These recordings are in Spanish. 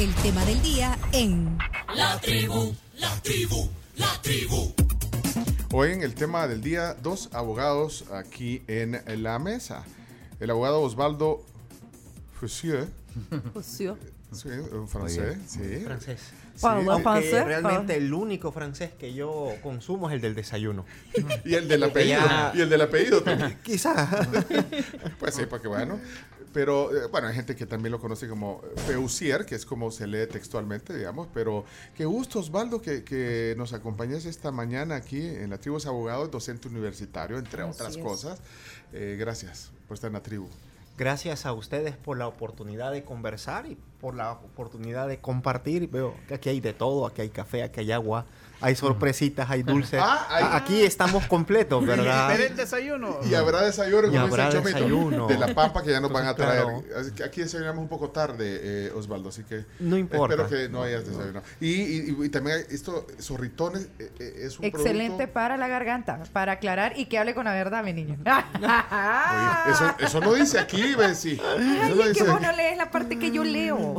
el tema del día en La tribu, la tribu, la tribu. Hoy en el tema del día, dos abogados aquí en la mesa. El abogado Osvaldo Fussier, Fusió. sí, un francés, sí. Francés. Sí. francés, realmente Pablo. el único francés que yo consumo es el del desayuno. Y el del apellido, y el del apellido también. Quizá. Pues sí, porque bueno. Pero eh, bueno, hay gente que también lo conoce como Feusier, que es como se lee textualmente, digamos. Pero qué gusto, Osvaldo, que, que nos acompañes esta mañana aquí en la tribu. Es abogado, es docente universitario, entre Así otras es. cosas. Eh, gracias por estar en la tribu. Gracias a ustedes por la oportunidad de conversar y por la oportunidad de compartir. Veo que aquí hay de todo, aquí hay café, aquí hay agua, hay sorpresitas, hay dulces. Ah, hay- Aquí estamos completos, ¿verdad? El desayuno. Y habrá desayuno, Y como habrá dice el Chomito, desayuno. de la pampa que ya nos van a traer. Que Aquí desayunamos un poco tarde, eh, Osvaldo, así que No importa. espero que no hayas desayunado. Y, y- y también hay esto, zorritones, eh, eh, es un Excelente producto- para la garganta, para aclarar y que hable con la verdad, mi niño. Oye, eso, eso no dice aquí, Bessie. Eso Ay, no es que vos no lees la parte que yo leo.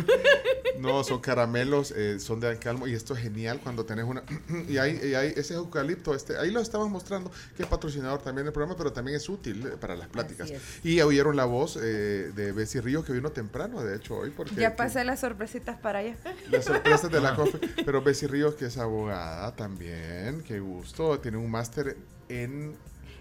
No, son caramelos, eh, son de alcalmo y esto es genial cuando tenés una... y hay, y hay ese eucalipto, este, ahí lo estamos mostrando, que es patrocinador también del programa, pero también es útil eh, para las pláticas. Y oyeron la voz eh, de Bessie Ríos que vino temprano, de hecho, hoy, porque... Ya que- pasé las sorpresitas para allá. Las sorpresas de la COFE. Pero Bessie Ríos, que es abogada también, qué gusto, tiene un máster en...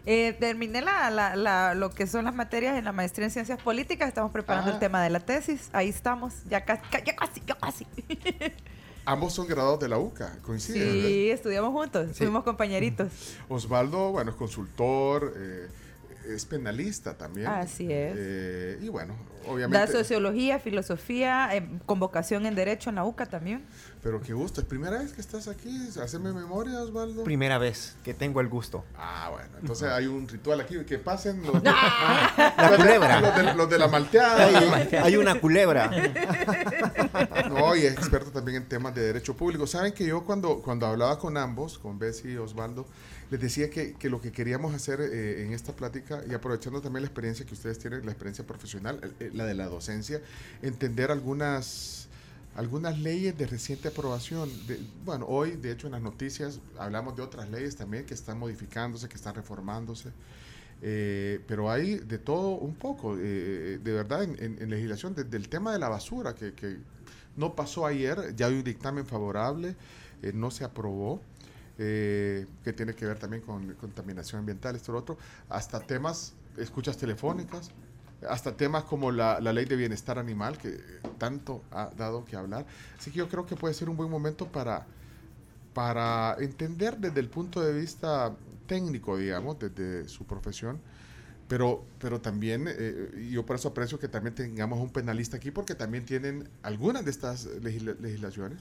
Eh, terminé la, la- la- lo que son las materias en la maestría en ciencias políticas. Estamos preparando Ah. el tema de la tesis. Ahí estamos. Ya casi, ya casi, ya casi. Ambos son graduados de la UCA, coinciden. ¿verdad? Sí, estudiamos juntos. Fuimos compañeritos. Osvaldo, bueno, es consultor, eh, es penalista también. Así es. Eh, y bueno, Da obviamente... sociología, filosofía, eh, con vocación en derecho en la UCA también. Pero qué gusto, es primera vez que estás aquí, haceme memoria, Osvaldo. Primera vez que tengo el gusto. Ah, bueno, entonces hay un ritual aquí, que pasen los, de, La culebra. los, de, los de la malteada. Hay, hay una culebra. No, y es experto también en temas de derecho público. Saben que yo cuando, cuando hablaba con ambos, con Bessie y Osvaldo, les decía que, que lo que queríamos hacer eh, en esta plática, y aprovechando también la experiencia que ustedes tienen, la experiencia profesional, eh, la de la docencia, entender algunas, algunas leyes de reciente aprobación. Bueno, hoy, de hecho, en las noticias hablamos de otras leyes también que están modificándose, que están reformándose. Eh, pero hay de todo un poco, de verdad, en, legislación, desde el tema de la basura, que, que no pasó ayer, ya hay un dictamen favorable, no se aprobó, eh, que tiene que ver también con contaminación ambiental, esto lo otro, hasta temas, escuchas telefónicas, hasta temas como la, la ley de bienestar animal, que tanto ha dado que hablar. Así que yo creo que puede ser un buen momento para, para entender desde el punto de vista técnico, digamos, desde su profesión, pero, pero también, eh, yo por eso aprecio que también tengamos un penalista aquí, porque también tienen algunas de estas legisla- legislaciones,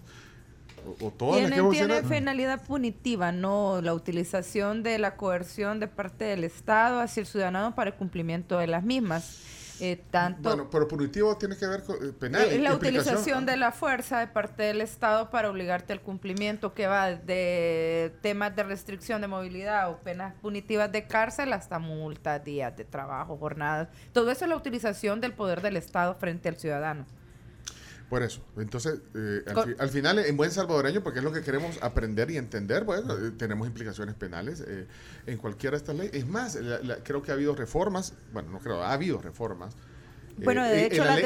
o, o todas las que Tienen, hemos tienen mencionado. finalidad punitiva, no la utilización de la coerción de parte del Estado hacia el ciudadano para el cumplimiento de las mismas. Eh, tanto Bueno, pero punitivo tiene que ver con eh, penal. Eh, la utilización de la fuerza de parte del Estado para obligarte al cumplimiento que va de temas de restricción de movilidad o penas punitivas de cárcel hasta multas, días de trabajo, jornadas. Todo eso es la utilización del poder del Estado frente al ciudadano. Por eso. Entonces, eh, al, fi- al final, en buen salvadoreño, porque es lo que queremos aprender y entender, bueno, eh, tenemos implicaciones penales eh, en cualquiera de estas leyes. Es más, la- la- creo que ha habido reformas, bueno, no creo, ha habido reformas. eh, Bueno, de en- en hecho, la las de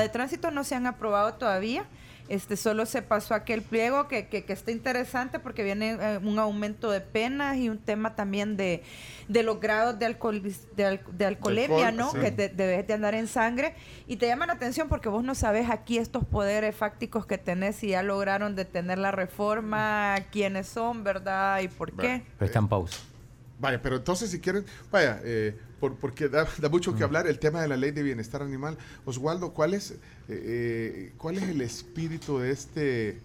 de tránsito no se han aprobado todavía. Este solo se pasó aquel pliego que, que, que está interesante porque viene eh, un aumento de penas y un tema también de, de los grados de, alcoholiz- de, al- de alcoholemia, alcohol, ¿no? sí. Que te- debes de andar en sangre. Y te llama la atención porque vos no sabes aquí estos poderes fácticos que tenés, si ya lograron detener la reforma, quiénes son, ¿verdad? Y por qué. Pero está en pausa. Vaya, pero entonces si quieren, vaya, eh, por- porque da, da mucho Mm. que hablar el tema de la ley de bienestar animal. Oswaldo, ¿cuál es, eh, eh, cuál es el espíritu de este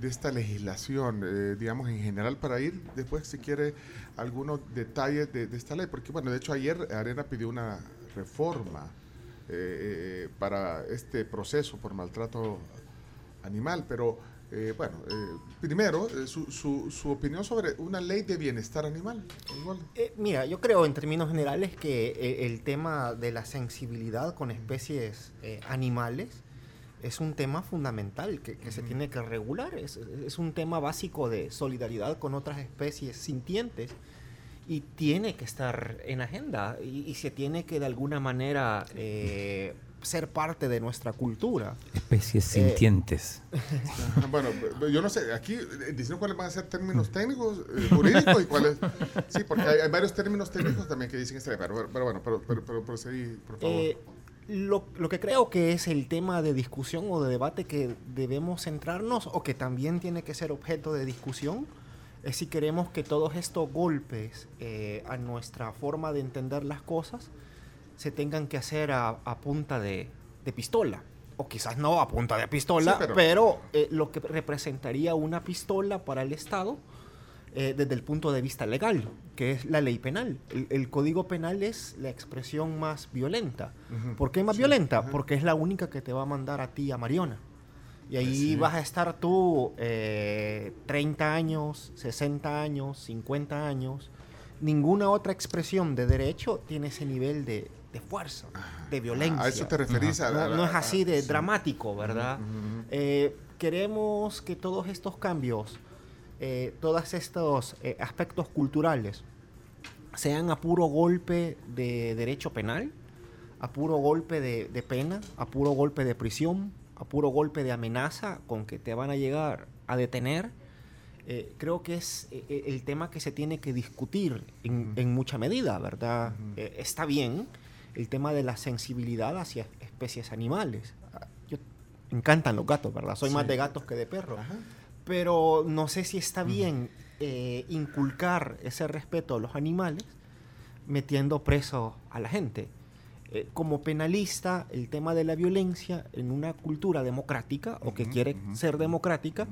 de esta legislación, eh, digamos, en general, para ir después, si quiere, algunos detalles de, de esta ley? Porque, bueno, de hecho, ayer Arena pidió una reforma eh, eh, para este proceso por maltrato animal, pero eh, bueno, eh, primero, eh, su, su, su opinión sobre una ley de bienestar animal. Eh, mira, yo creo en términos generales que eh, el tema de la sensibilidad con especies animales es un tema fundamental que, que se tiene que regular. Es, es un tema básico de solidaridad con otras especies sintientes y tiene que estar en agenda y, y se tiene que de alguna manera eh, ser parte de nuestra cultura. Especies Eh, sintientes. Ajá, Bueno, yo no sé, aquí eh, diciendo cuáles van a ser términos técnicos, eh, jurídicos y cuáles. Sí, porque hay, hay varios términos técnicos también que dicen este, pero, pero bueno, pero, pero, pero proseguí, por favor. Eh, lo, lo que creo que es el tema de discusión o de debate que debemos centrarnos o que también tiene que ser objeto de discusión es si queremos que todos estos golpes eh, a nuestra forma de entender las cosas se tengan que hacer a, a punta de, de pistola. O quizás no a punta de pistola, Sí, pero- pero, eh, lo que representaría una pistola para el Estado eh, desde el punto de vista legal, que es la ley penal. El, el código penal es la expresión más violenta. Ujú. ¿Por qué más Sí, violenta? Porque es la única que te va a mandar a ti a Mariona. Y ahí Sí. vas a estar tú eh, 30 años, 60 años, 50 años. Ninguna otra expresión de derecho tiene ese nivel de, de fuerza, de violencia. A eso te referís. a- No, a- no es así de sí. dramático, ¿verdad? Eh, queremos que todos estos cambios, eh, todos estos eh, aspectos culturales, sean a puro golpe de derecho penal, a puro golpe de, de pena, a puro golpe de prisión, a puro golpe de amenaza con que te van a llegar a detener. Eh, creo que es eh, el tema que se tiene que discutir en, en mucha medida, ¿verdad? Eh, está bien el tema de la sensibilidad hacia especies animales. Yo, me encantan los gatos, ¿verdad? Soy más Sí. de gatos que de perros. Ajá. Pero no sé si está bien eh, inculcar ese respeto a los animales metiendo preso a la gente. Eh, como penalista, el tema de la violencia en una cultura democrática o que Ujú, quiere ujú, ser democrática,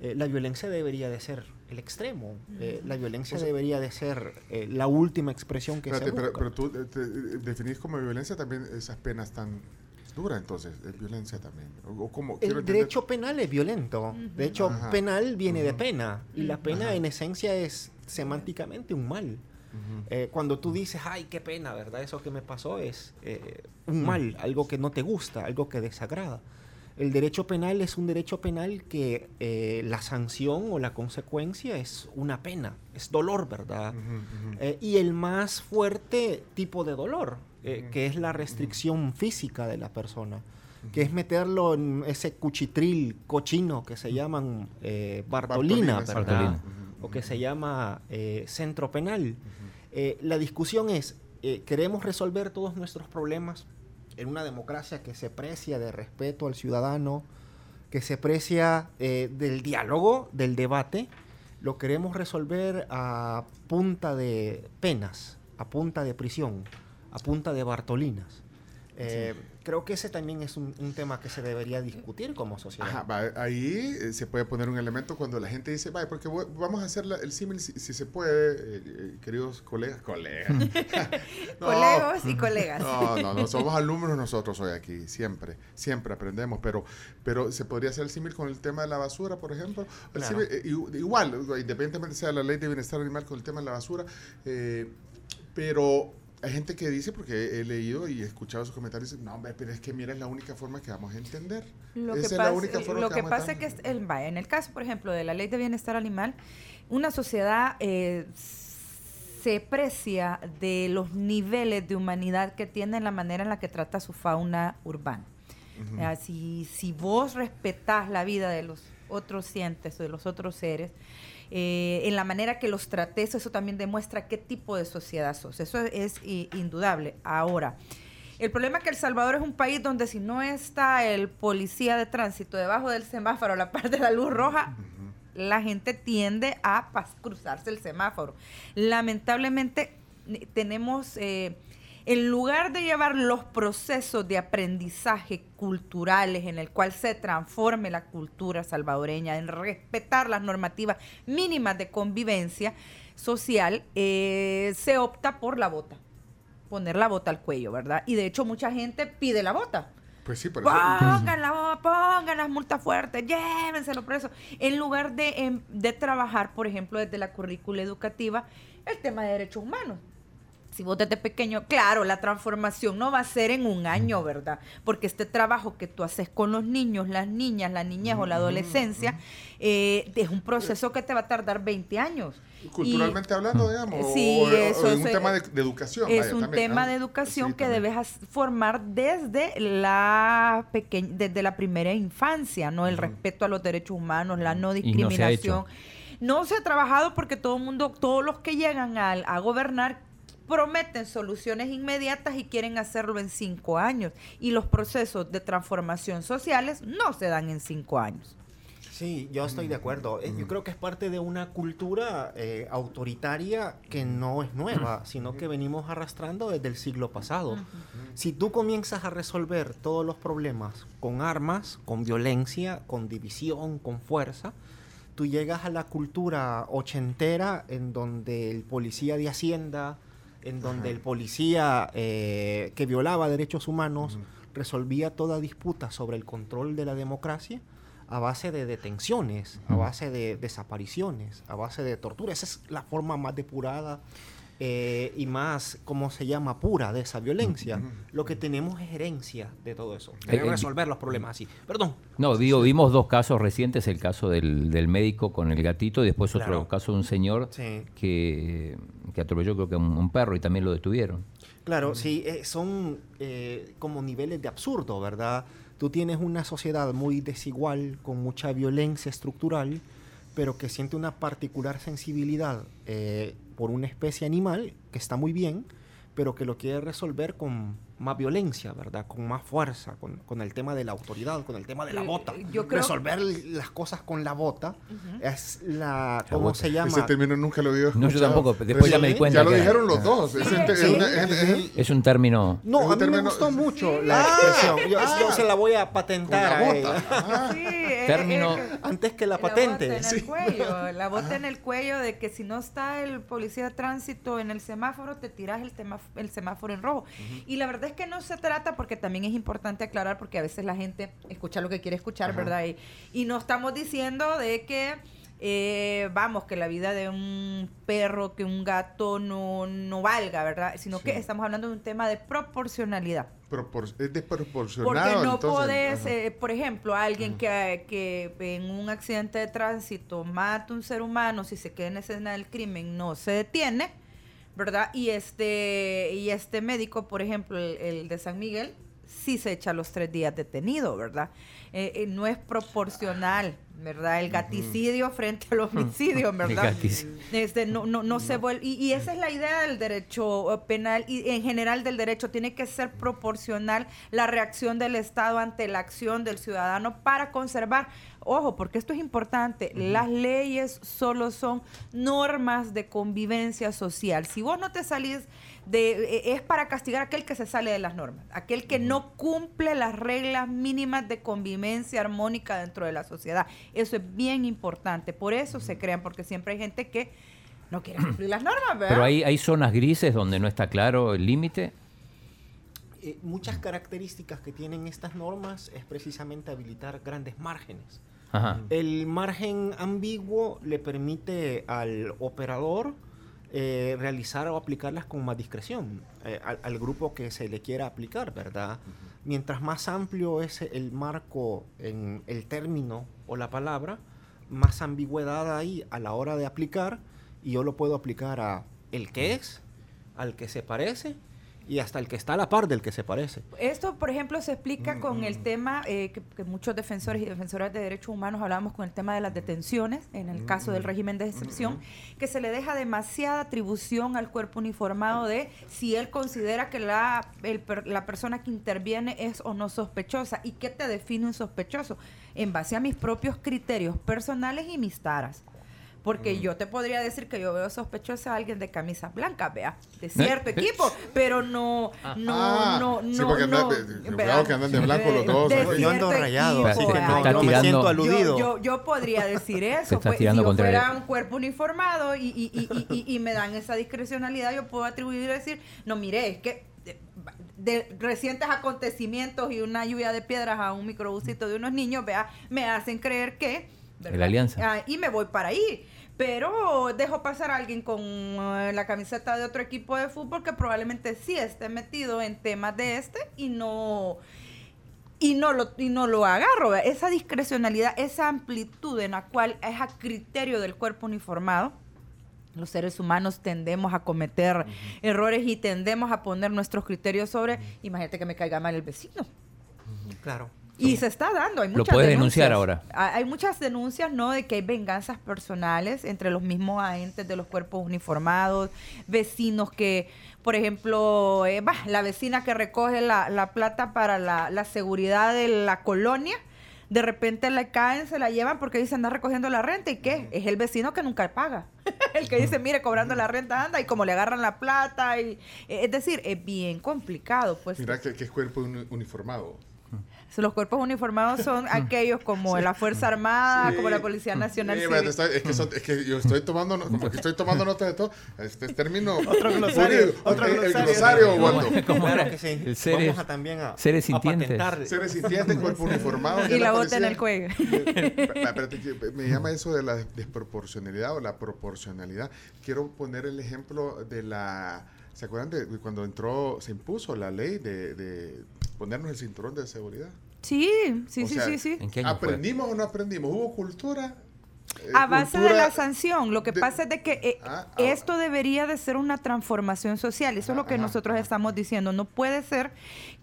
eh, la violencia debería de ser el extremo. Eh, la violencia O sea- debería de ser eh, la última expresión que Espérate, se pero, busca. pero tú eh, te, definís como violencia también esas penas tan duras, entonces, es violencia también. O, o como, quiero El entender- derecho penal es violento. De hecho, Ajá. penal viene de pena. Y la pena Ajá. en esencia es semánticamente un mal. Eh, cuando tú dices, ay, qué pena, ¿verdad? Eso que me pasó es eh, un mal, algo que no te gusta, algo que desagrada. El derecho penal es un derecho penal que eh, la sanción o la consecuencia es una pena, es dolor, ¿verdad? Eh, y el más fuerte tipo de dolor, eh, que es la restricción física de la persona, que es meterlo en ese cuchitril cochino que se llaman eh, Bartolina, Bartolina, ¿verdad? Bartolina. O que se llama eh, centro penal. Eh, la discusión es, eh, ¿queremos resolver todos nuestros problemas en una democracia que se precia de respeto al ciudadano, que se precia eh, del diálogo, del debate? ¿Lo queremos resolver a punta de penas, a punta de prisión, a punta de Bartolinas? Eh, Creo que ese también es un, un tema que se debería discutir como sociedad. Ajá, va, ahí eh, se puede poner un elemento cuando la gente dice, vaya, porque voy- vamos a hacer la- el símil si, si se puede, eh, eh, queridos colegas, colegas. No, Colegos y colegas. No, no, no, somos alumnos nosotros hoy aquí, siempre, siempre aprendemos, pero, pero se podría hacer el símil con el tema de la basura, por ejemplo. El Claro. símil, eh, igu- igual, independientemente sea la ley de bienestar animal con el tema de la basura, eh, pero hay gente que dice, porque he leído y he escuchado sus comentarios, no, hombre, pero es que mira, es la única forma que vamos a entender. Lo Esa que es pasa, la única forma lo que vamos a pasa es que, es el, en el caso, por ejemplo, de la ley de bienestar animal, una sociedad eh, se precia de los niveles de humanidad que tiene en la manera en la que trata su fauna urbana. Ah, si, si vos respetás la vida de los otros cientes o de los otros seres, eh, en la manera que los trates, eso también demuestra qué tipo de sociedad sos. Eso es, indudable. Ahora, el problema es que El Salvador es un país donde si no está el policía de tránsito debajo del semáforo a la par de la luz roja, la gente tiende a cruzarse el semáforo. Lamentablemente tenemos, eh, en lugar de llevar los procesos de aprendizaje culturales en el cual se transforme la cultura salvadoreña, en respetar las normativas mínimas de convivencia social, eh, se opta por la bota, poner la bota al cuello, ¿verdad? Y de hecho mucha gente pide la bota. Pues sí, por eso. Pongan, la, pongan las multas fuertes, llévenselo preso. En lugar de, em, de trabajar, por ejemplo, desde la currícula educativa, el tema de derechos humanos. Si vos desde pequeño, claro, la transformación no va a ser en un año, ¿verdad? Porque este trabajo que tú haces con los niños, las niñas, la niñez o la adolescencia, eh, es un proceso que te va a tardar 20 años. Culturalmente hablando, digamos, Sí, o, o- o eso es un tema de, de educación. Es vaya, un también, tema de educación Sí, que también. debes formar desde la pequeña, desde la primera infancia, ¿no? El respeto a los derechos humanos, la no discriminación. No se ha trabajado porque todo el mundo, todos los que llegan al- a, gobernar prometen soluciones inmediatas y quieren hacerlo en cinco años. Y los procesos de transformación sociales no se dan en cinco años. Sí, yo estoy de acuerdo. Eh, Yo creo que es parte de una cultura eh, autoritaria que no es nueva, sino que venimos arrastrando desde el siglo pasado. Si tú comienzas a resolver todos los problemas con armas, con violencia, con división, con fuerza, tú llegas a la cultura ochentera en donde el policía de Hacienda, en donde el policía eh, que violaba derechos humanos resolvía toda disputa sobre el control de la democracia a base de detenciones, a base de desapariciones, a base de tortura. Esa es la forma más depurada eh, y más, ¿cómo se llama?, pura de esa violencia. Lo que tenemos es herencia de todo eso. Eh, eh, resolver los problemas así. Perdón. No, digo, vimos dos casos recientes, el caso del, del médico con el gatito y después otro Claro. caso de un señor Sí. que, que atropelló creo que un, un perro y también lo detuvieron. Claro, sí, eh, son eh, como niveles de absurdo, ¿verdad? Tú tienes una sociedad muy desigual, con mucha violencia estructural, pero que siente una particular sensibilidad eh, por una especie animal, que está muy bien, pero que lo quiere resolver con más violencia, ¿verdad? Con más fuerza, con, con el tema de la autoridad, con el tema de la Eh, bota. yo creo- Resolver las cosas con la bota es la, La ¿cómo bota. se llama? Ese término nunca lo había No, yo escuchado. tampoco, después ya me di cuenta Ya lo que- dijeron los Ah. dos. Es, Sí, es sí. una- es- es el- Es un término... No, un a mí me término- gustó mucho la Ah, expresión. Yo, ah. yo se la voy a con patentar la a bota. ella. Ah, Sí, es- Término- es que- antes que la bota patente. en el cuello, la bota en el cuello de que si no está el policía de tránsito en el semáforo, te tiras el, tema, el semáforo en rojo. Y la verdad es que no se trata, porque también es importante aclarar, porque a veces la gente escucha lo que quiere escuchar, ¿verdad? Y, y no estamos diciendo de que, eh, vamos, que la vida de un perro, que un gato no, no valga, ¿verdad? Sino que estamos hablando de un tema de proporcionalidad. propor- es Porque desproporcionado. no entonces, podés, eh, por ejemplo, alguien que, que en un accidente de tránsito mata a un ser humano, si se queda en escena del crimen, no se detiene, ¿verdad? Y este, y este médico, por ejemplo, el, el de San Miguel, sí se echa los tres días detenido, ¿verdad? Eh, eh, no es proporcional, ¿verdad? El gaticidio frente al homicidio, ¿verdad? gaticidio. Este, no, no, no se vuelve. Y, y esa es la idea del derecho eh, penal y en general del derecho. Tiene que ser proporcional la reacción del Estado ante la acción del ciudadano para conservar. Ojo, porque esto es importante. Las leyes solo son normas de convivencia social. Si vos no te salís de. eh, es para castigar a aquel que se sale de las normas, aquel que no cumple las reglas mínimas de convivencia armónica dentro de la sociedad. Eso es bien importante. Por eso se crean, porque siempre hay gente que no quiere cumplir las normas, ¿verdad? Pero hay, hay zonas grises donde no está claro el límite. Eh, muchas características que tienen estas normas es precisamente habilitar grandes márgenes. Ajá. El margen ambiguo le permite al operador eh, realizar o aplicarlas con más discreción eh, al, al grupo que se le quiera aplicar, ¿verdad? Mientras más amplio es el marco en el término o la palabra, más ambigüedad hay a la hora de aplicar y yo lo puedo aplicar a el que es, al que se parece y hasta el que está a la par del que se parece. Esto, por ejemplo, se explica con el tema eh, que, que muchos defensores y defensoras de derechos humanos hablábamos con el tema de las detenciones, en el caso del régimen de excepción, que se le deja demasiada atribución al cuerpo uniformado de si él considera que la, el la persona que interviene es o no sospechosa. ¿Y qué te define un sospechoso? En base a mis propios criterios personales y mis taras. Porque yo te podría decir que yo veo sospechosa a alguien de camisas blancas, vea, de cierto equipo, pero no, no, Ah, no, sí, no, porque no, andan que andan de blanco los dos, De ¿no? Yo ando rayado, equipo, así que no, no me tirando- siento aludido. Yo, yo, yo podría decir eso. pues, si tirando yo contra fuera un cuerpo uniformado y, y, y, y, y- y me dan esa discrecionalidad, yo puedo atribuir y decir, no, mire, es que de, de recientes acontecimientos y una lluvia de piedras a un microbusito de unos niños, vea, me hacen creer que... ¿verdad? La alianza. Ah, y me voy para ahí. Pero dejo pasar a alguien con eh, la camiseta de otro equipo de fútbol que probablemente sí esté metido en temas de este y no y no lo y no lo agarro esa discrecionalidad esa amplitud en la cual es a criterio del cuerpo uniformado los seres humanos tendemos a cometer errores y tendemos a poner nuestros criterios sobre imagínate que me caiga mal el vecino. Claro. Y se está dando, hay Lo muchas puedes denuncias. denunciar ahora. Ha- Hay muchas denuncias, ¿no? De que hay venganzas personales entre los mismos agentes de los cuerpos uniformados, vecinos que, por ejemplo, eh, bah, la vecina que recoge la, la plata para la, la seguridad de la colonia, de repente le caen, se la llevan porque dice anda recogiendo la renta y qué, es el vecino que nunca paga. el que dice, mire, cobrando la renta anda y como le agarran la plata. y eh, Es decir, es bien complicado. pues Mira que, que es cuerpo uni- uniformado. Los cuerpos uniformados son aquellos como la Fuerza Armada, como la Policía Nacional Sí, Civil. bueno, estoy- es, que son- es que yo estoy tomando, no- como que estoy tomando nota de todo. Este término. Otro glosario, otro el, el glosario. glosario, ¿Cómo- Waldo. ¿Cómo Claro era? que sí. El seres- Vamos a también a, seres sintientes. Seres sintientes, cuerpo uniformado. y la bota en el cuello. Espérate, espérate, que me llama eso de la desproporcionalidad o la proporcionalidad. Quiero poner el ejemplo de la. ¿Se acuerdan de cuando entró, se impuso la ley de, de ponernos el cinturón de seguridad? Sí, sí, O sí, sea, sí, sí. ¿En qué año fue? ¿Aprendimos o no aprendimos? ¿Hubo cultura? Eh, A base de la sanción, lo que de- pasa es de que eh, Ah, ah. esto debería de ser una transformación social. Eso es lo que Ajá, nosotros estamos diciendo. No puede ser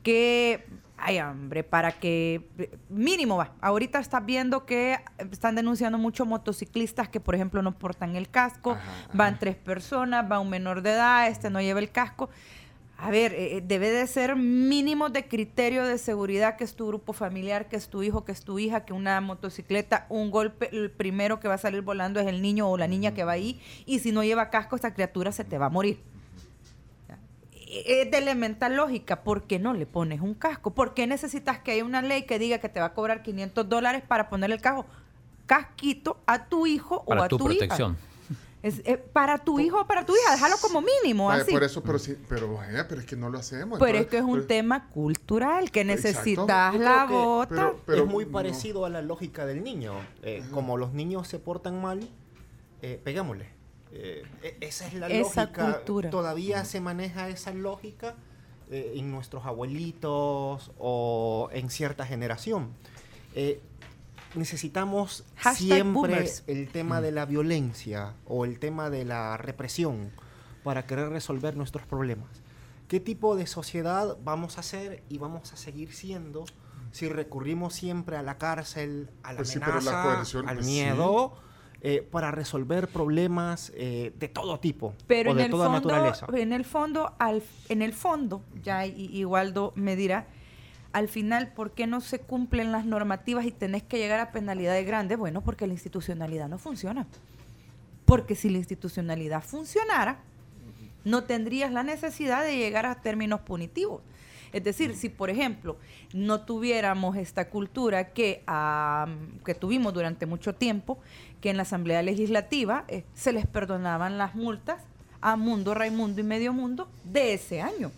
que, ay hombre, para que mínimo va. Ahorita estás viendo que están denunciando muchos motociclistas que, por ejemplo, no portan el casco. Ajá, ajá. Van tres personas, va un menor de edad, este no lleva el casco. A ver, eh, eh, debe de ser mínimo de criterio de seguridad que es tu grupo familiar, que es tu hijo, que es tu hija, que una motocicleta, un golpe, el primero que va a salir volando es el niño o la niña que va ahí. Y si no lleva casco, esta criatura se te va a morir. Es de elemental lógica. ¿Por qué no le pones un casco? ¿Por qué necesitas que haya una ley que diga que te va a cobrar 500 dólares para ponerle el casco? casquito a tu hijo o a tu tu, protección. hija? Es, eh, para tu hijo o para tu hija, déjalo como mínimo, Vaya, así. por eso, pero sí, pero, vaya, pero es que no lo hacemos. Pero es entonces, que es un pero- tema cultural, que necesitas la que- bota. pero- pero es muy no. parecido a la lógica del niño. Eh, como los niños se portan mal, eh, pegámosle. Eh, e- esa es la Esa lógica. cultura. Todavía se maneja esa lógica eh, en nuestros abuelitos o en cierta generación. Necesitamos Hashtag siempre boomers. el tema de la violencia o el tema de la represión para querer resolver nuestros problemas. ¿Qué tipo de sociedad vamos a ser y vamos a seguir siendo si recurrimos siempre a la cárcel, a la Pues sí, pero la amenaza, coerción, al pues sí. miedo, eh, para resolver problemas eh, de todo tipo Pero o en de el, toda fondo, naturaleza? en el fondo, al, en el fondo, ya Igualdo me dirá, al final, ¿por qué no se cumplen las normativas y tenés que llegar a penalidades grandes? Bueno, porque la institucionalidad no funciona. Porque si la institucionalidad funcionara, no tendrías la necesidad de llegar a términos punitivos. Es decir, si por ejemplo no tuviéramos esta cultura que, que tuvimos durante mucho tiempo, que en la Asamblea Legislativa eh, se les perdonaban las multas a Mundo, Raimundo y Medio Mundo de ese año.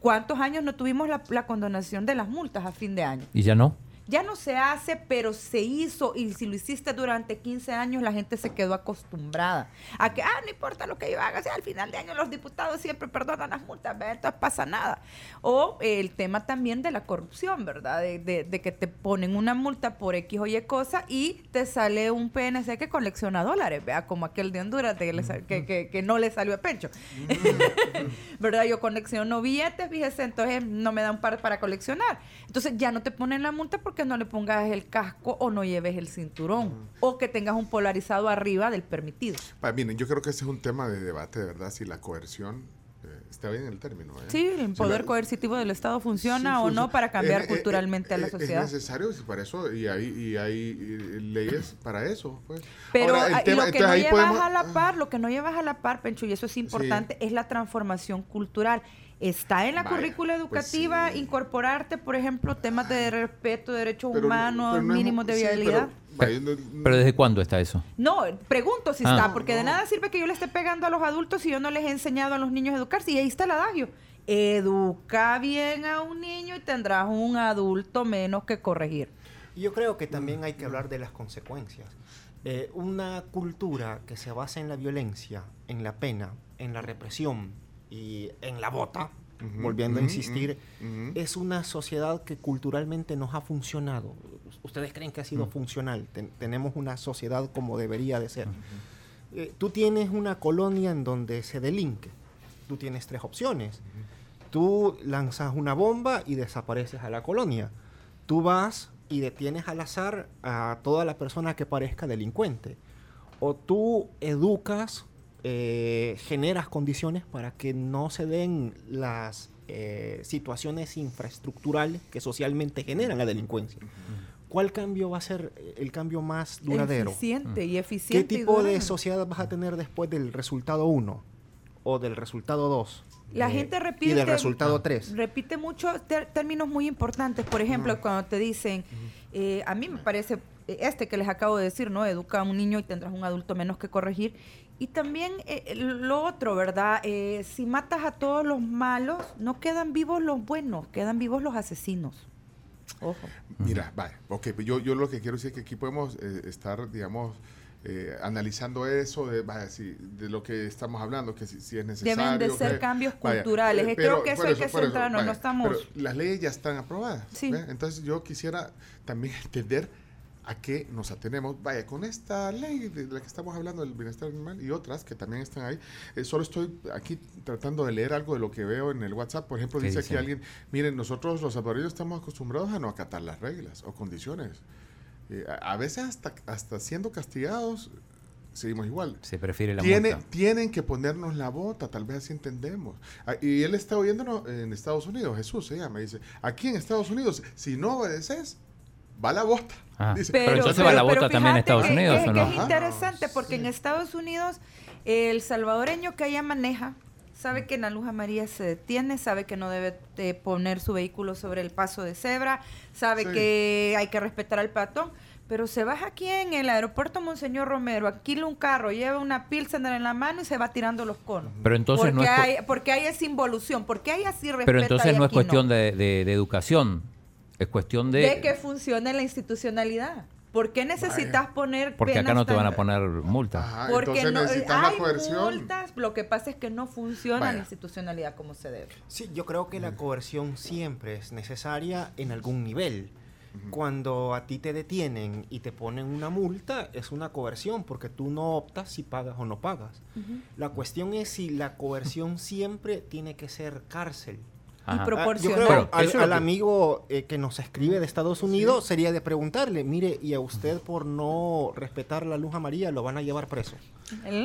¿Cuántos años no tuvimos la, la condonación de las multas a fin de año? ¿Y ya no? Ya no se hace, pero se hizo y si lo hiciste durante 15 años la gente se quedó acostumbrada a que, ah, no importa lo que yo haga, si al final de año los diputados siempre perdonan las multas, ¿verdad? entonces pasa nada. O eh, el tema también de la corrupción, ¿verdad? De, de- de que te ponen una multa por X o Y cosa y te sale un PNC que colecciona dólares, ¿verdad? Como aquel de Honduras de que, le sal- que, que- que no le salió a pecho. ¿verdad? Yo colecciono billetes, fíjese, entonces no me da un par para coleccionar. Entonces ya no te ponen la multa porque no le pongas el casco o no lleves el cinturón o que tengas un polarizado arriba del permitido. Miren, yo creo que ese es un tema de debate, de verdad, si la coerción, eh, está bien el término. ¿eh? Sí, el Si poder la- coercitivo del Estado funciona Sí, o funciona. no para cambiar Eh, eh, culturalmente a la sociedad. Es necesario para eso y hay, y hay leyes para eso. Pues. Pero Ahora, ah, tema- lo que no llevas podemos- a la par, lo que no llevas a la par, Pencho, y eso es importante, es la transformación cultural. Está en la Vaya, currícula pues educativa sí. incorporarte, por ejemplo, temas de respeto, derechos Pero humanos, pero no es- mínimos de sí, pero, viabilidad. no- ¿Pero desde cuándo está eso? No, pregunto si Ah. está, No, porque de nada sirve que yo le esté pegando a los adultos si yo no les he enseñado a los niños a educarse. Y ahí está el adagio. Educa bien a un niño y tendrás un adulto menos que corregir. Y Yo creo que también hay que hablar de las consecuencias. Eh, una cultura que se basa en la violencia, en la pena, en la represión y en la bota, volviendo a insistir, es una sociedad que culturalmente nos ha funcionado. ¿Ustedes creen que ha sido funcional? Ten- tenemos una sociedad como debería de ser. Eh, tú tienes una colonia en donde se delinque. Tú tienes tres opciones. Tú lanzas una bomba y desapareces a la colonia. Tú vas y detienes al azar a toda la persona que parezca delincuente. O tú educas, eh, generas condiciones para que no se den las eh, situaciones infraestructurales que socialmente generan la delincuencia. ¿Cuál cambio va a ser eh, el cambio más duradero? Eficiente y ¿Qué eficiente. y tipo de sociedad vas a tener después del resultado 1 o del resultado 2? La gente repite. Y del resultado 3. Repite muchos términos muy importantes. Por ejemplo, cuando te dicen, eh, a mí me parece eh, este que les acabo de decir, ¿no? Educa a un niño y tendrás un adulto menos que corregir. Y también eh, lo otro, ¿verdad? Eh, si matas a todos los malos, no quedan vivos los buenos, quedan vivos los asesinos. Ojo. Mira, vale, ok, pues yo, yo lo que quiero decir es que aquí podemos eh, estar, digamos, eh, analizando eso de, vaya, si, de lo que estamos hablando, que si, si es necesario. Deben de ser que- cambios vaya, culturales. eh, Creo que eso por hay que centrarnos, no vaya, estamos- Pero las leyes ya están aprobadas. Sí. Entonces yo quisiera también entender a qué nos atenemos. Vaya, con esta ley de la que estamos hablando del bienestar animal y otras que también están ahí, eh, solo estoy aquí tratando de leer algo de lo que veo en el WhatsApp. Por ejemplo, ¿Qué dice aquí alguien, miren, nosotros los salvadoreños estamos acostumbrados a no acatar las reglas o condiciones. Eh, a, a veces hasta, hasta siendo castigados seguimos igual. Se prefiere la Tiene, multa. tienen que ponernos la bota, tal vez así entendemos. Ah, y él está oyéndonos en Estados Unidos, Jesús se llama, dice, aquí en Estados Unidos, si no obedeces, va la bota. Ah. Pero entonces va la bota también en Estados que- Unidos, que- ¿o que es interesante porque en Estados Unidos el salvadoreño que allá maneja sabe que en la luz amarilla se detiene, sabe que no debe de poner su vehículo sobre el paso de cebra, sabe Sí. que hay que respetar al peatón. Pero se baja aquí en el aeropuerto Monseñor Romero, alquila un carro, lleva una pilsener en la mano y se va tirando los conos. Pero entonces porque no es hay, porque hay esa involución, porque hay así respeta Pero entonces no es cuestión de, de- de educación, es cuestión de... de que funcione la institucionalidad. ¿Por qué necesitas poner porque acá no te van a poner multa. Ajá, Porque no, necesitas la hay coerción. multas, lo que pasa es que no funciona Vaya. la institucionalidad como se debe. Sí, yo creo que la coerción siempre es necesaria en algún nivel. Cuando a ti te detienen y te ponen una multa, es una coerción porque tú no optas si pagas o no pagas. La cuestión es si la coerción siempre tiene que ser cárcel. Ajá. Y pro- Ah, yo creo Bueno, al, amigo eh, que nos escribe de Estados Unidos sería de preguntarle, mire, ¿y a usted por no respetar la luz amarilla lo van a llevar preso?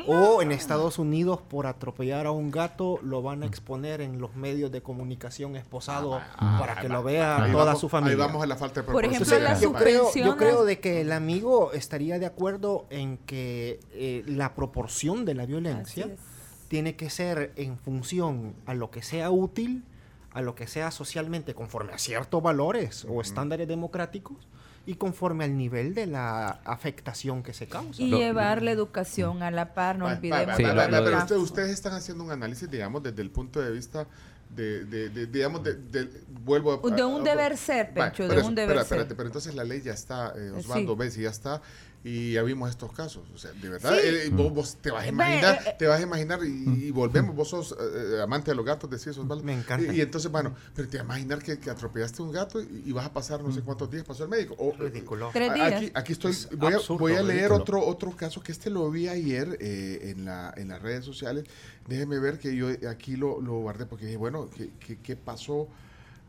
O en Estados Unidos por atropellar a un gato lo van a exponer en los medios de comunicación esposado para que lo vea Ahí toda vamos- su familia. Ahí vamos a la falta de Por ejemplo, yo, creo, yo creo de que el amigo estaría de acuerdo en que eh, la proporción de la violencia tiene que ser en función a lo que sea útil, a lo que sea socialmente conforme a ciertos valores o estándares democráticos y conforme al nivel de la afectación que se causa. Y Lo- llevar la educación a la par, no olvidemos. Sí, pero usted- ustedes están haciendo un análisis, digamos, desde el punto de vista de, de- de- digamos, de, de- vuelvo a... De un a- deber ser, pero de eso- un deber ser. espérate, pero entonces la ley ya está, eh, Eh, Osvaldo, sí. ves, ya está, y ya vimos estos casos. O sea, de verdad, Sí. eh, vos, vos te vas a imaginar, eh, te vas a imaginar, y, y volvemos, vos sos eh, amante de los gatos, decís Osvaldo. Me encanta. Y, y entonces, bueno, pero te vas a imaginar que, que atropellaste un gato y, y vas a pasar no sé cuántos días pasó el médico. O, Ridículo. Tres a- días. Aquí, aquí estoy, Es voy a, absurdo, voy a leer ridículo. otro, otro caso que este lo vi ayer eh, en, la, en las redes sociales. Déjeme ver que yo aquí lo, lo guardé porque dije, bueno, ¿qué, qué, qué pasó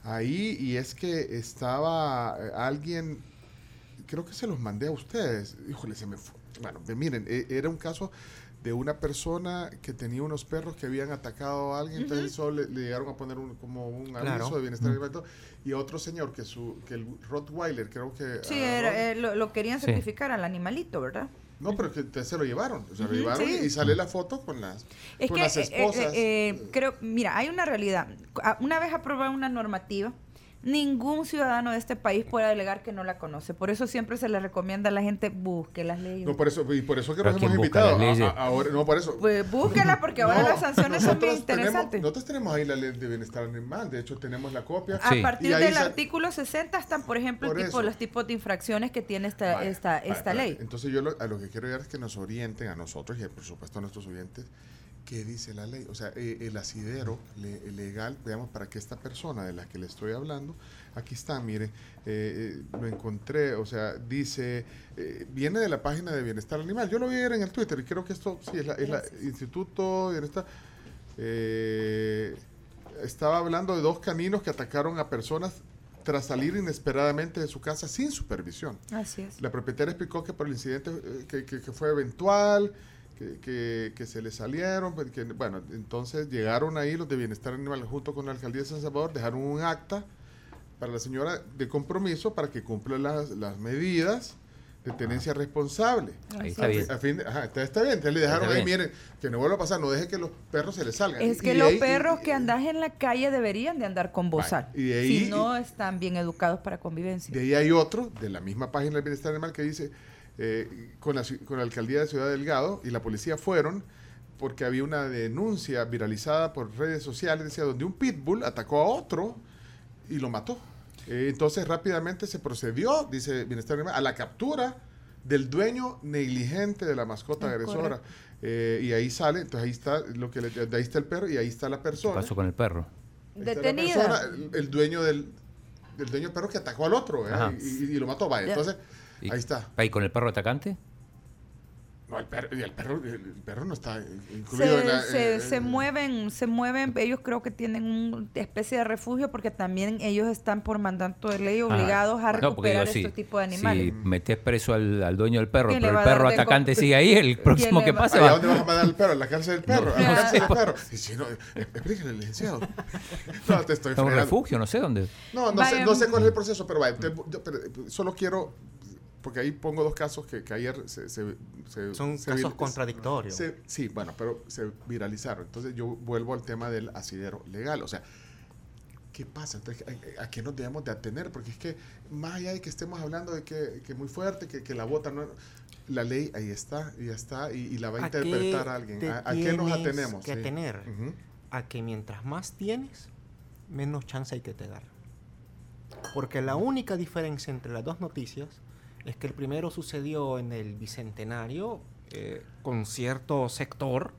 ahí? Y es que estaba eh, alguien, creo que se los mandé a ustedes. Híjole, se me fue. Bueno, ve, miren, eh, era un caso de una persona que tenía unos perros que habían atacado a alguien, entonces solo le, le llegaron a poner un, como un aviso Claro. de bienestar animal y todo. y otro señor que su que el Rottweiler creo que Sí, era, eh, lo, lo querían Sí. certificar al animalito, ¿verdad? no, pero que te- se lo llevaron. Se lo llevaron sí. y sale la foto con las, Es con que, las eh, eh, esposas. eh, creo, mira, hay una realidad. Una vez aprobaron una normativa Ningún ciudadano de este país puede alegar que no la conoce. Por eso siempre se le recomienda a la gente busque las leyes. No, por eso, y por eso que Pero nos ¿quién hemos invitado. A- leyes? a- ahora, no, por eso. Pues búsquela porque ahora No, las sanciones son bien tenemos- interesantes. nosotros tenemos ahí la ley de bienestar animal. De hecho, tenemos la copia. A partir del artículo 60 están, por ejemplo, Por tipo, los tipos de infracciones que tiene esta, esta, esta ley. Entonces yo lo- a lo que quiero llegar es que nos orienten a nosotros y por supuesto a nuestros oyentes qué dice la ley. O sea, eh, el asidero le- legal, veamos, para que esta persona de la que le estoy hablando, aquí está, mire, eh, eh, lo encontré, o sea, dice, eh, viene de la página de Bienestar Animal. Yo lo vi en el Twitter y creo que esto, sí, es la, es la Instituto Bienestar. eh, estaba hablando de dos caninos que atacaron a personas tras salir inesperadamente de su casa sin supervisión. Así es. La propietaria explicó que por el incidente que, que- que fue eventual, que, que- que se le salieron, pues, que, bueno, entonces llegaron ahí los de Bienestar Animal junto con la alcaldía de San Salvador, dejaron un acta para la señora de compromiso para que cumpla las, las medidas de tenencia responsable. Ahí está A bien. fin- a fin de- ajá, está, está bien, entonces le dejaron ahí, miren, que no vuelva a pasar, no deje que los perros se les salgan. Es que los ahí- perros y- que andas en la calle deberían de andar con bozal. y de ahí- si no están bien educados para convivencia. De ahí hay otro, de la misma página del Bienestar Animal, que dice, eh, con, la, con la alcaldía de Ciudad Delgado y la policía fueron porque había una denuncia viralizada por redes sociales, decía, donde un pitbull atacó a otro y lo mató. Eh, entonces rápidamente se procedió, dice Bienestar Animal, a la captura del dueño negligente de la mascota Es agresora. Eh, y ahí sale, entonces ahí está lo que le- de ahí está el perro y ahí está la ¿Qué persona. pasó con el perro? Detenida. persona, el, el dueño del, del dueño del perro que atacó al otro ¿eh? Y, y- y lo mató. Vaya, entonces ¿Y- ahí está. ¿Y con el perro atacante? No, el perro, y el perro, el, perro no está incluido Se, en la. se- eh, se eh, mueven, se mueven, ellos creo que tienen una especie de refugio porque también ellos están por mandato de ley obligados a Ah, No, porque recuperar digo, este tipo de animales. Si metes preso al, al dueño del perro, ¿Quién le pero el a perro atacante sigue ahí, el próximo que va- pase ¿A va. dónde vas a mandar al perro? ¿A la cárcel del perro? ¿A la No. cárcel del perro? Y si no, eh, explícale, licenciado. No, te estoy A un refugio, no sé dónde. No, no sé, no cuál es el proceso, pero vaya, te- yo- pero, solo quiero, porque ahí pongo dos casos que, que ayer se... se- se- Son se casos contradictorios. sí, bueno, pero se viralizaron. Entonces yo vuelvo al tema del asidero legal. O sea, ¿qué pasa? Entonces, ¿a, a qué nos debemos de atener? Porque es que más allá de que estemos hablando de que, que muy fuerte, que, que la bota no... La ley ahí está, y ya está, y, y la va a ¿A qué interpretar alguien. ¿A, a qué nos atenemos? que Sí. atener? A que mientras más tienes, menos chance hay que te dar. Porque la única diferencia entre las dos noticias es que el primero sucedió en el bicentenario eh, con cierto sector,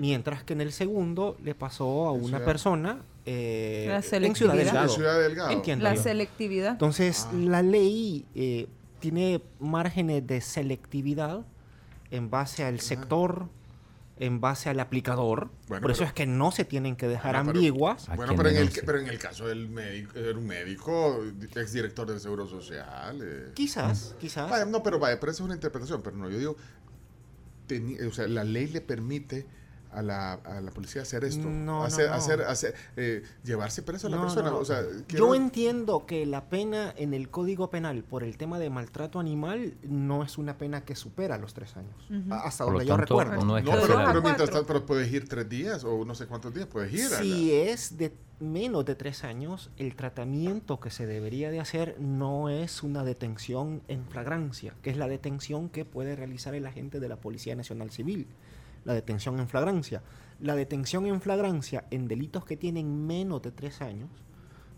mientras que en el segundo le pasó a En una Ciudad- persona eh, La en Ciudad. Delgado. En Ciudad Delgado. Entiendo La yo. selectividad. Entonces, Ah. la ley eh, tiene márgenes de selectividad en base al sector, en base al aplicador. Bueno, Por eso pero- es que no se tienen que dejar Bueno, pero- ambiguas. ¿A Bueno, pero en, el, pero en el caso del médico, era un médico, exdirector del Seguro Social. eh. Quizás, quizás. Vaya, no, pero vaya, pero esa es una interpretación, pero no, yo digo, teni- o sea, la ley le permite a la, a la policía hacer esto, No, hacer, no. hacer, hacer, eh, llevarse preso a la No, persona, no. o sea, quiero- Yo entiendo que la pena en el Código Penal por el tema de maltrato animal no es una pena que supera los tres años. Hasta Por lo donde yo tanto, recuerdo. no pero, pero mientras tanto, pero puedes ir tres días o no sé cuántos días, puedes ir. la- Si es de menos de tres años, el tratamiento que se debería de hacer no es una detención en flagrancia, que es la detención que puede realizar el agente de la Policía Nacional Civil. La detención en flagrancia. La detención en flagrancia en delitos que tienen menos de tres años,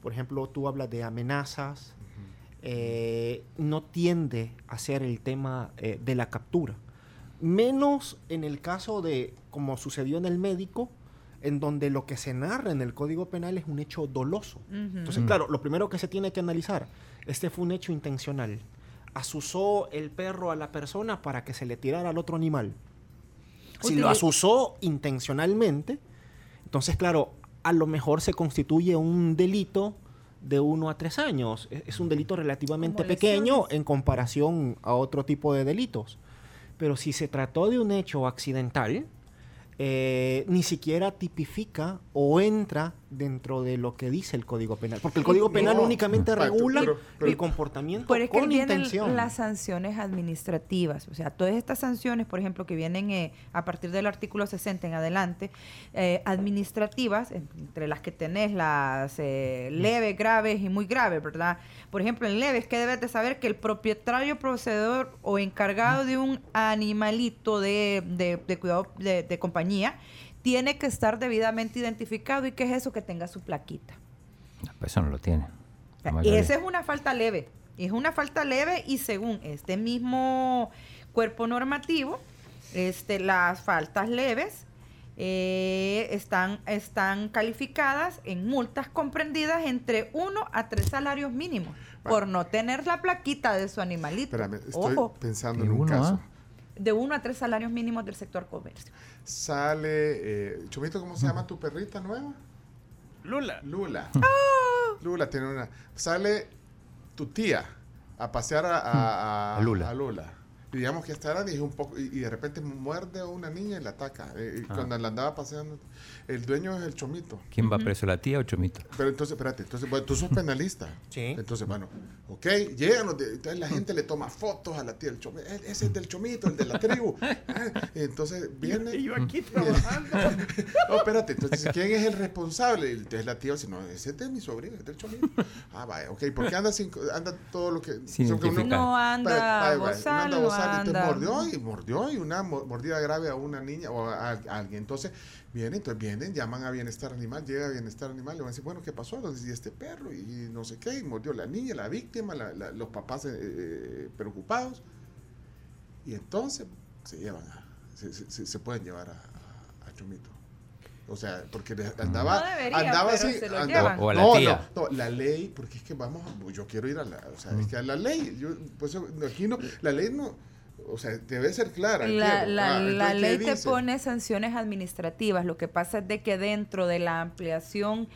por ejemplo, tú hablas de amenazas, eh, no tiende a ser el tema eh, de la captura. Menos en el caso de, como sucedió en el médico, en donde lo que se narra en el Código Penal es un hecho doloso. Entonces, claro, lo primero que se tiene que analizar, este fue un hecho intencional. Asusó el perro a la persona para que se le tirara al otro animal. Si lo Utili- asusó intencionalmente, entonces, claro, a lo mejor se constituye un delito de uno a tres años. Es, es un delito relativamente pequeño en comparación a otro tipo de delitos. Pero si se trató de un hecho accidental, eh, ni siquiera tipifica o entra dentro de lo que dice el Código Penal. Porque el Código Penal no, únicamente regula pero- pero- el comportamiento Pero es que con vienen intención. las sanciones administrativas, o sea, todas estas sanciones, por ejemplo, que vienen eh, a partir del artículo 60 en adelante, eh, administrativas, en- entre las que tenés las eh, leves, graves y muy graves, ¿verdad? Por ejemplo, en leves, que debes de saber que el propietario, procededor o encargado de un animalito de, de- de cuidado de, de compañía tiene que estar debidamente identificado y qué es eso que tenga su plaquita. Pues eso no lo tiene. O sea, La mayoría. esa es una falta leve. Es una falta leve y según este mismo cuerpo normativo, este, las faltas leves eh, están, están calificadas en multas comprendidas entre 1 a 3 salarios mínimos por no tener la plaquita de su animalito. Espérame, estoy Ojo, pensando Y en un uno, caso. ah. de 1 a 3 salarios mínimos del sector comercio. Sale, eh, Chomito, ¿cómo se llama tu perrita nueva? Lula. Lula. Lula tiene una. Sale tu tía a pasear a, a- a- A Lula. a Lula. Y digamos que esta era dije un poco y, y de repente muerde a una niña y la ataca. Eh, y Ah. Cuando la andaba paseando, el dueño es el chomito. ¿Quién va preso, la tía o Chomito? Pero entonces, espérate, entonces, bueno, tú sos penalista. Sí. Entonces, bueno, ok, llegan entonces la gente le toma fotos a la tía del chomito. "Eh, Ese es del chomito, el de la tribu. Ah, Entonces viene. Y yo aquí trabajando. No, espérate, entonces, ¿quién es el responsable? Entonces la tía dice, no, ese es de mi sobrino, es del chomito. Ah, vaya, ok, ¿por qué anda, sin, anda todo lo que... Uno-. No anda Vaya, vaya, vaya, bozal, no bozal, entonces anda- mordió y mordió y una mo- mordida grave a una niña o a, a alguien. Entonces vienen, entonces vienen, llaman a bienestar animal, llega a bienestar animal, le van a decir, bueno, ¿qué pasó? Entonces, y este perro y, no sé qué, y mordió la niña, la víctima, la- la- los papás eh, eh, preocupados. Y entonces se llevan a, se, se- pueden llevar a, a- Chomito. O sea, porque le- andaba, No debería, andaba así. andaba-. O a la no, tía. no, no, la ley, porque es que vamos, a- yo quiero ir a la, o sea, es que a la ley, yo, pues aquí no, la ley no, o sea, debe ser clara. La, la- Ah, la entonces, ¿qué ley te pone sanciones administrativas. Lo que pasa es de que dentro de la ampliación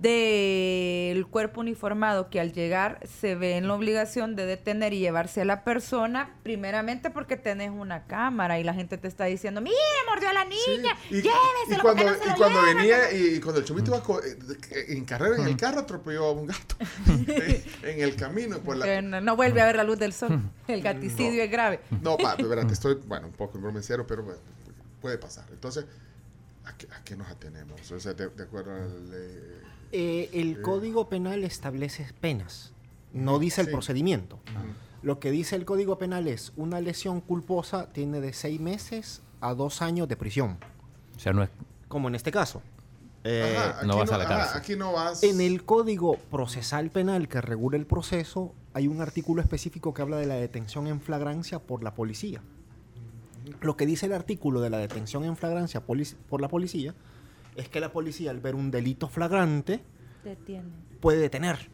del cuerpo uniformado que al llegar se ve en la obligación de detener y llevarse a la persona, primeramente porque tenés una cámara y la gente te está diciendo, mire, mordió a la Sí, niña, y, lléveselo, y ¿por cuando, qué no se y lo cuando llevan?" venía y cuando el chomito iba eh, en carrera en el carro atropelló a un gato en el camino por la no, no vuelve a ver la luz del sol. El gaticidio es grave. No, pa, espérate, estoy, bueno, un poco bromecero, pero bueno, puede pasar. Entonces, ¿a qué, a qué nos atenemos? O sea, de, de acuerdo al... eh, Eh, el. Código Penal establece penas, no dice el Sí. procedimiento. Lo que dice el Código Penal es una lesión culposa tiene de seis meses a dos años de prisión, O sea, no es. como en este caso. Eh, ajá, no vas a la ajá, cárcel. aquí no vas... En el Código Procesal Penal que regula el proceso, hay un artículo específico que habla de la detención en flagrancia por la policía. Lo que dice el artículo de la detención en flagrancia por la policía es que la policía al ver un delito flagrante puede detener.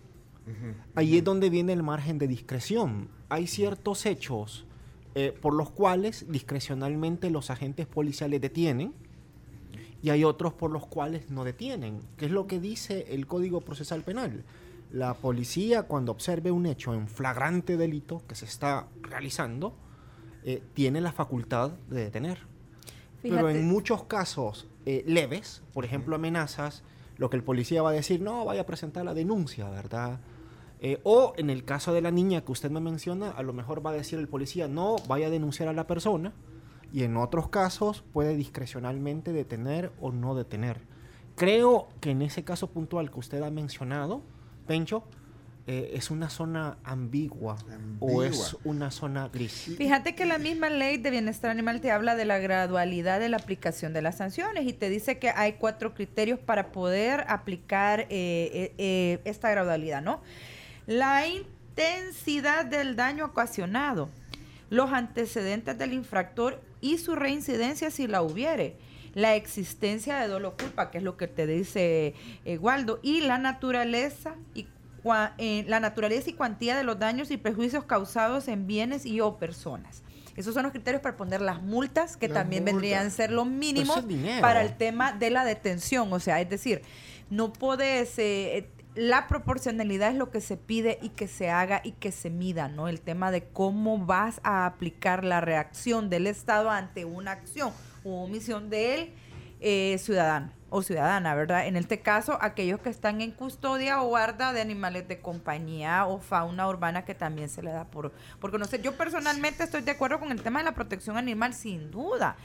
Ahí es donde viene el margen de discreción. Hay ciertos hechos eh, por los cuales discrecionalmente los agentes policiales detienen y hay otros por los cuales no detienen, que es lo que dice el Código Procesal Penal. La policía cuando observe un hecho en flagrante delito que se está realizando, eh, tiene la facultad de detener. Pero en muchos casos eh, leves, por ejemplo amenazas, lo que el policía va a decir, no, vaya a presentar la denuncia, ¿verdad? Eh, o en el caso de la niña que usted me menciona, a lo mejor va a decir el policía, no, vaya a denunciar a la persona. Y en otros casos puede discrecionalmente detener o no detener. Creo que en ese caso puntual que usted ha mencionado, Pencho, eh, es una zona ambigua, o es una zona gris. Fíjate que la misma ley de bienestar animal te habla de la gradualidad de la aplicación de las sanciones y te dice que hay cuatro criterios para poder aplicar eh, eh, eh, esta gradualidad, ¿no? La intensidad del daño ocasionado, los antecedentes del infractor y su reincidencia si la hubiere, la existencia de dolo culpa, que es lo que te dice eh, Waldo, y la naturaleza y eh, la naturaleza y cuantía de los daños y prejuicios causados en bienes y o personas. Esos son los criterios para poner las multas, que Las también vendrían a ser lo mínimo Eso es para el tema de la detención. O sea, es decir, no puedes... eh, la proporcionalidad es lo que se pide y que se haga y que se mida, ¿no? El tema de cómo vas a aplicar la reacción del Estado ante una acción u omisión del eh, ciudadano. O ciudadana, ¿verdad? En este caso, aquellos que están en custodia o guarda de animales de compañía o fauna urbana que también se le da por, por conocer. Yo personalmente estoy de acuerdo con el tema de la protección animal, sin duda.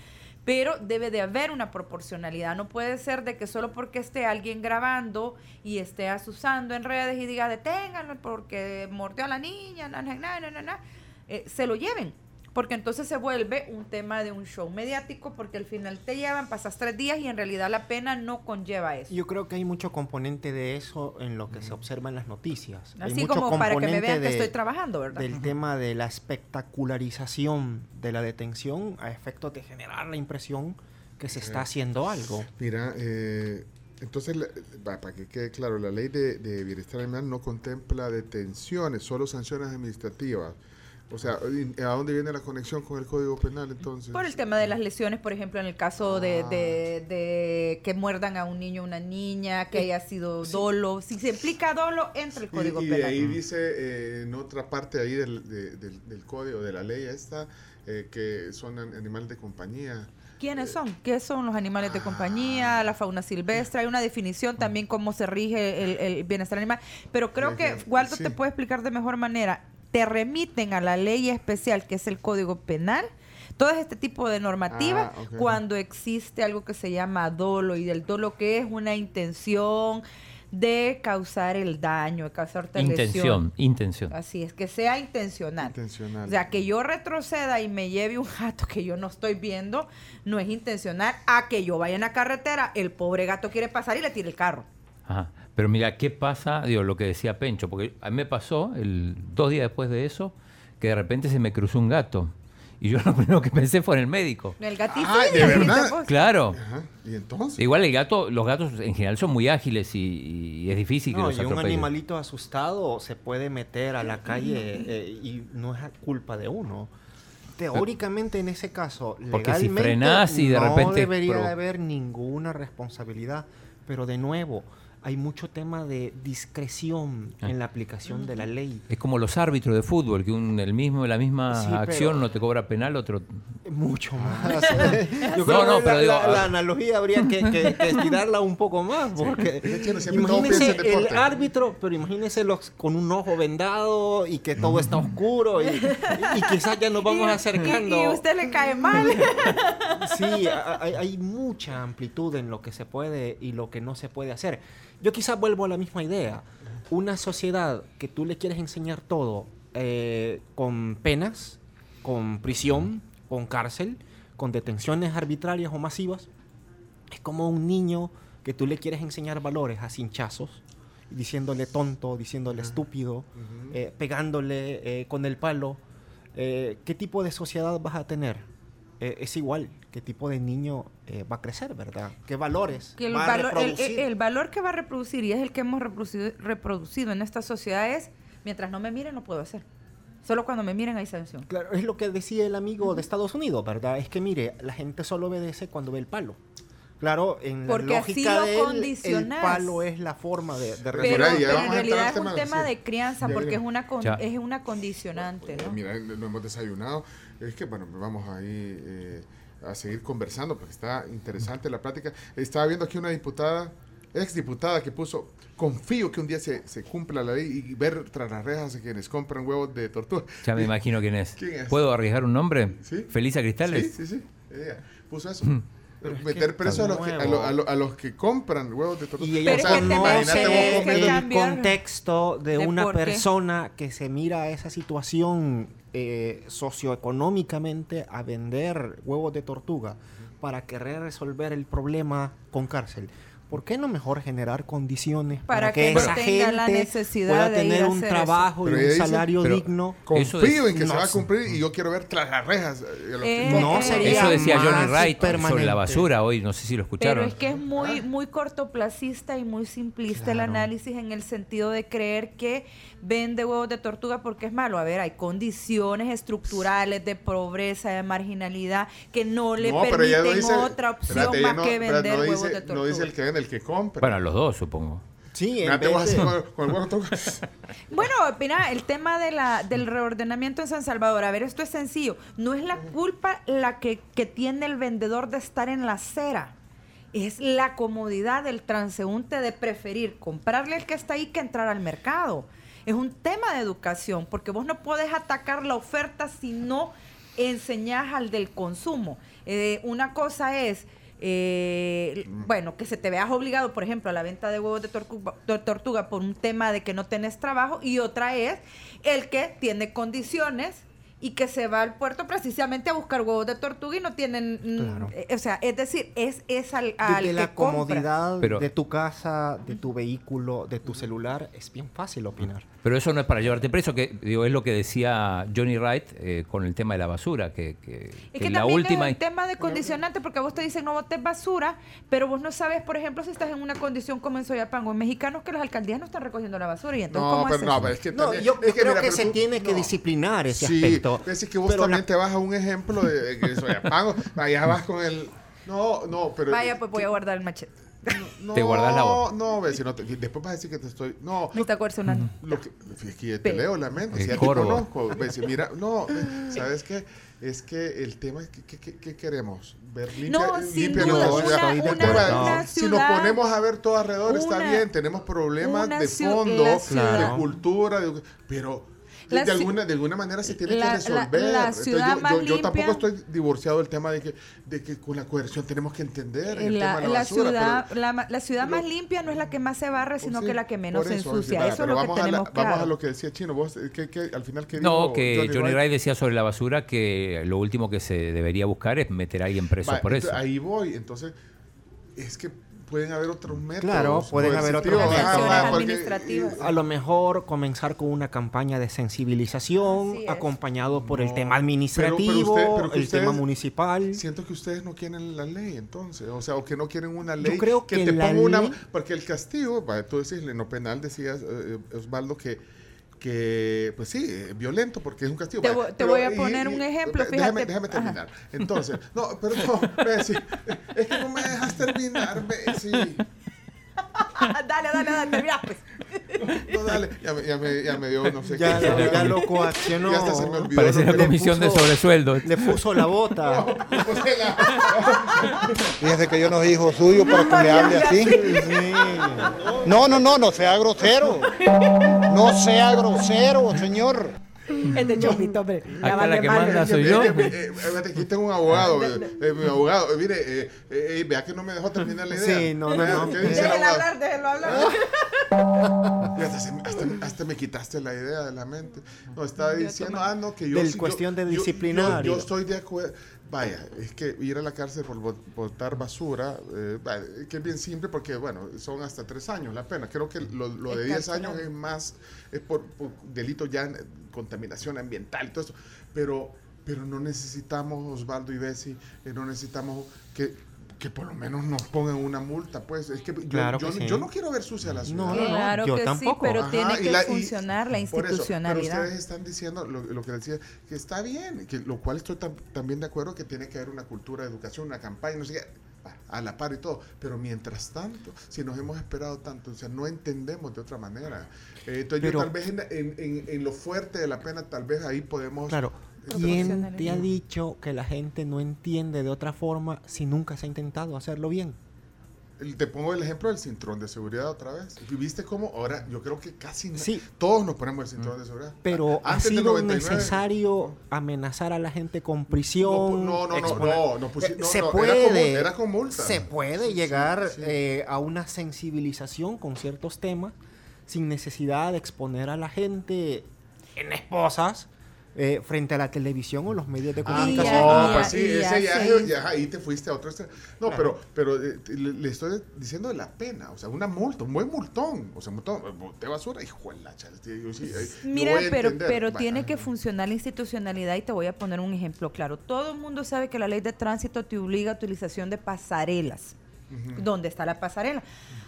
Pero debe de haber una proporcionalidad. No puede ser de que solo porque esté alguien grabando y esté asusando en redes y diga deténganlo porque mordió a la niña, na, na, na, na, na, na", eh, se lo lleven. Porque entonces se vuelve un tema de un show mediático porque al final te llevan, pasas tres días y en realidad la pena no conlleva eso. Yo creo que hay mucho componente de eso en lo que se observa en las noticias. Hay Así mucho como para que me componente vean que de- estoy trabajando, ¿verdad? Del tema de la espectacularización de la detención a efecto de generar la impresión que se está haciendo algo. Mira, eh, entonces, la- para que quede claro, la ley de, de bienestar animal no contempla detenciones, solo sanciones administrativas. O sea, ¿y ¿a dónde viene la conexión con el Código Penal entonces? Por el tema de las lesiones, por ejemplo, en el caso de, Ah. de- de que muerdan a un niño o una niña, que haya sido dolo. Si se implica dolo, entra el Y- Código y, Penal. ahí dice eh, en otra parte ahí del, de- del, del código, de la ley esta, eh, que son an- animales de compañía. ¿Quiénes son? ¿Qué son los animales de Ah. compañía, la fauna silvestre? Hay una definición también cómo se rige el, el bienestar animal. Pero creo que. Waldo Sí. te puede explicar de mejor manera. Te remiten a la ley especial que es el Código Penal. Todo este tipo de normativas Ah, cuando existe algo que se llama dolo y del dolo que es una intención de causar el daño, de causarte lesión. Intención, intención. Así es, que sea intencional. Intencional. O sea, que yo retroceda y me lleve un gato que yo no estoy viendo, no es intencional. A que yo vaya en la carretera, el pobre gato quiere pasar y le tire el carro. Ajá. Pero mira, ¿qué pasa? Digo, lo que decía Pencho, porque a mí me pasó el, dos días después de eso, que de repente se me cruzó un gato. Y yo lo primero que pensé fue en el médico. El gatito. Ah, ¿de verdad? vos. Claro. Ajá. ¿Y entonces? Igual el gato, los gatos en general son muy ágiles y, y es difícil que No, los y un atropellen. animalito asustado se puede meter a la calle eh, y no es culpa de uno. Teóricamente en ese caso, Porque si legalmente frenás y de no repente debería de haber ninguna responsabilidad, pero de nuevo hay mucho tema de discreción Ah. en la aplicación de la ley. Es como los árbitros de fútbol, que un, el mismo, la misma Sí, pero- acción no te cobra penal, otro... Mucho Ah. más. Yo creo no, que pero la, digo, la- ah. la analogía habría que, que- que estirarla un poco más, porque imagínese el árbitro, pero imagínese los con un ojo vendado y que todo está oscuro y, y- y quizás ya nos vamos Y- acercando. Y, y usted le cae mal. Sí, hay mucha amplitud en lo que se puede y lo que no se puede hacer. Yo quizás vuelvo a la misma idea. Una sociedad que tú le quieres enseñar todo eh, con penas, con prisión, con cárcel, con detenciones arbitrarias o masivas, es como un niño que tú le quieres enseñar valores a cinchazos, diciéndole tonto, diciéndole estúpido, eh, pegándole eh, con el palo. Eh, ¿Qué tipo de sociedad vas a tener? Eh, es igual, qué tipo de niño eh, va a crecer, ¿verdad? ¿Qué valores Que el, va a valor, el, reproducir? el- el valor que va a reproducir, y es el que hemos reproducido, reproducido en esta sociedad, es mientras no me miren, no puedo hacer. Solo cuando me miren hay sanción. Claro, es lo que decía el amigo de Estados Unidos, ¿verdad? Es que mire, la gente solo obedece cuando ve el palo. Claro, en Porque la así lógica lo de él, el palo es la forma de, de Pero Pero, en realidad al es un tema, tema sí. de crianza, Ya porque es una, con- es una condicionante, ¿no? Mira, no hemos desayunado. Es que, bueno, vamos ahí eh, a seguir conversando porque está interesante la plática. Estaba viendo aquí una diputada, ex diputada, que puso: Confío que un día se, se cumpla la ley y ver tras las rejas a quienes compran huevos de tortuga. Ya me imagino quién es. ¿Quién es? ¿Puedo arriesgar un nombre? Sí. ¿Felisa Cristales? Sí, sí, sí. Ella puso eso. Pero es Meter preso a los, que, a, lo- a lo- a los que compran huevos de tortuga. Y ella comiendo- que el contexto de, de una qué. persona que se mira a esa situación eh, socioeconómicamente a vender huevos de tortuga para querer resolver el problema con cárcel. ¿Por qué no mejor generar condiciones para, Para que, que esa tenga la gente necesidad pueda de tener a un trabajo y un dice- salario digno? Eso Confío es- en que se no va a cumplir y yo quiero ver tras las rejas. eh, Eh. No eh, sería Eso decía Johnny Wright sobre permanente. la basura hoy, no sé si lo escucharon. Pero es que es muy, muy cortoplacista y muy simplista el Claro. análisis en el sentido de creer que vende huevos de tortuga porque es malo. A ver, hay condiciones estructurales de pobreza, de marginalidad, que no le No, pero ella no permiten dice- otra opción espérate, ella más no- que espérate, vender no huevos dice, de tortuga. No dice el que vende, el que compra. Bueno, los dos, supongo. Sí, en vez de- con, con el. Bueno, mira, el tema de la, del reordenamiento en San Salvador. A ver, esto es sencillo. No es la culpa la que, que tiene el vendedor de estar en la acera. es la comodidad del transeúnte de preferir comprarle al que está ahí que entrar al mercado. Es un tema de educación, porque vos no podés atacar la oferta si no enseñás al del consumo. Eh, una cosa es, eh, bueno, que se te veas obligado, por ejemplo, a la venta de huevos de tortuga, de tortuga por un tema de que no tenés trabajo, y otra es el que tiene condiciones y que se va al puerto precisamente a buscar huevos de tortuga y no tienen, mm, Claro. eh, o sea, es decir, es, es al, De que la compra. comodidad Pero- de tu casa, de tu vehículo, de tu celular, es bien fácil opinar. Pero eso no es para llevarte preso, que digo, es lo que decía Johnny Wright eh, con el tema de la basura, que, que- Es que que la también última... es un tema de condicionante, porque vos te dicen no botes basura, pero vos no sabes, por ejemplo, si estás en una condición como en Soyapango, en mexicanos que las alcaldías no están recogiendo la basura. Y entonces, No, ¿cómo pero no, pero es que No, también- yo, es yo creo mira, que se tú- tiene que no. disciplinar ese Sí, aspecto. Es decir, que vos Pero la- también te vas a un ejemplo de, de que soy apago, allá vas con el... No, no, pero... Vaya, pues voy a guardar el machete. No, Te guardas la voz. No, no te- después vas a decir que te estoy... No, Me está coercionando. Lo que, es que te Pe- leo la mente, El si ya te conozco. ves, mira, no, ¿sabes qué? Es que el tema es que, que- que- que queremos ver limpia, No, sin limpia duda, una- una- si nos ponemos a ver todo alrededor, está bien, tenemos problemas de fondo, de cultura, de- pero... De, La de alguna, de alguna manera se tiene la- que la- resolver. la Entonces, ciudad yo, más yo- yo tampoco limpia- estoy divorciado del tema de que, de que con la coerción tenemos que entender el La, tema de la, la basura, ciudad, pero- la, la ciudad más limpia no es la que más se barre, sino Sí, que la que menos se ensucia. Eso es lo que vamos a la- tenemos Vamos claro. a lo que decía Chino. Vos, ¿qué- qué- al final, ¿qué No, dijo que Johnny, Wright? Wright decía sobre la basura que lo último que se debería buscar es meter a alguien preso Va, por entonces, eso. Ahí voy. Entonces, es que pueden haber otros métodos. Claro, pueden haber otros métodos. A lo mejor comenzar con una campaña de sensibilización, acompañado por el No, tema administrativo, pero- pero usted- pero que el tema ustedes- municipal. Siento que ustedes no quieren la ley, entonces. O sea, o que no quieren una ley creo que te la ponga una. ley- Porque el castigo, tú decís, en lo penal decías, eh, eh, Osvaldo, que que pues sí, eh, violento porque es un castigo. Te voy- te pero- voy a poner un ejemplo, Déjame, fíjate. déjame terminar. Entonces, no, perdón, Bessie, es que no me dejas terminar, Bessie. dale, dale, dale, mira, pues. No, dale, ya me, ya me, ya me dio no sé Ya, qué. lo- ya lo coaccionó. Ya hasta se me olvidó. Parece la comisión de puso- sobresueldos. Le puso la bota. Puse la- Fíjese que yo no soy hijo suyo para que me hable así. No, no, no, no sea grosero. No sea grosero, señor. El de Chomito, hombre. Ya Acá la que manda soy yo. eh, fíjate, aquí tengo un abogado, eh, eh, mi abogado, eh, mire, eh, eh, vea que no me dejó terminar la idea. Sí, no, no, no. ¿Qué dice el Déjelo abogado? hablar, déjelo hablar. Me- hasta, hasta me quitaste la idea de la mente. No, estaba diciendo, ah, no, que yo... Del sí, yo- cuestión de yo- yo- disciplinario. Yo, estoy de acuerdo. Vaya, es que ir a la cárcel por bot- botar basura, eh, que es bien simple porque, bueno, son hasta tres años la pena. Creo que lo, lo de 10 años es más, es por, por delito ya, contaminación ambiental y todo eso. Pero, pero no necesitamos, Osvaldo y Bessie, eh, no necesitamos que que por lo menos nos pongan una multa, pues. Es que yo, Claro yo, que sí. yo no quiero ver sucia la ciudad. No, no, no. Claro yo que tampoco. sí, pero Ajá, tiene que la- y- funcionar la Por eso, pero institucionalidad. ustedes están diciendo lo, lo que decía, que está bien, que lo cual estoy tam- también de acuerdo que tiene que haber una cultura de educación, una campaña, no sé qué, a la par y todo. Pero mientras tanto, si nos hemos esperado tanto, o sea, no entendemos de otra manera. Eh, entonces Pero- yo tal vez en, en- en- en lo fuerte de la pena, tal vez ahí podemos... Claro. ¿Quién te ha dicho que la gente no entiende de otra forma si nunca se ha intentado hacerlo bien? Te pongo el ejemplo del cinturón de seguridad otra vez. ¿Y ¿Viste cómo ahora yo creo que casi Sí. todos nos ponemos el cinturón de seguridad? Pero A- ha antes del sido 99, necesario amenazar a la gente con No, prisión. no, no, no, no, no pusi- no, se no, era puede, con mul- era con multa. se puede Sí, llegar sí, sí. eh, a una sensibilización con ciertos temas sin necesidad de exponer a la gente en esposas eh, frente a la televisión o los medios de Ah, comunicación. no, ya- pues sí, ese ya ahí te fuiste a otro extremo. No, pero, pero eh, le, le estoy diciendo de la pena, o sea, una multa, un buen multón, o sea, multón, boté basura, hijo de la chale, yo sí, lo Mira, pero, entender. pero tiene ajá. que funcionar la institucionalidad y te voy a poner un ejemplo claro. Todo el mundo sabe que la ley de tránsito te obliga a utilización de pasarelas. ¿Dónde está la pasarela?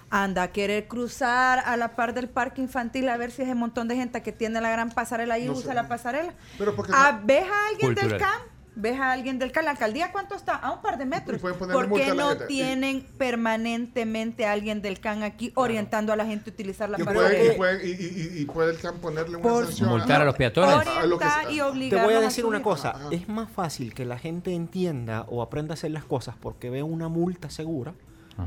Anda a querer cruzar a la par del parque infantil a ver si es el montón de gente que tiene la gran pasarela y No usa sé. la pasarela. Pero porque Ah, no- ¿Ves a alguien del Cultural. CAM? ¿Ves a alguien del CAM? ¿La alcaldía cuánto está? A un par de metros. ¿Por qué a no tienen permanentemente a alguien del CAN aquí orientando a la gente a utilizar la puede, y, puede, y, y- y puede el CAM ponerle una Por- sanción. Multar a los peatones. a y Te voy a decir una cosa, Ajá. es más fácil que la gente entienda o aprenda a hacer las cosas porque ve una multa segura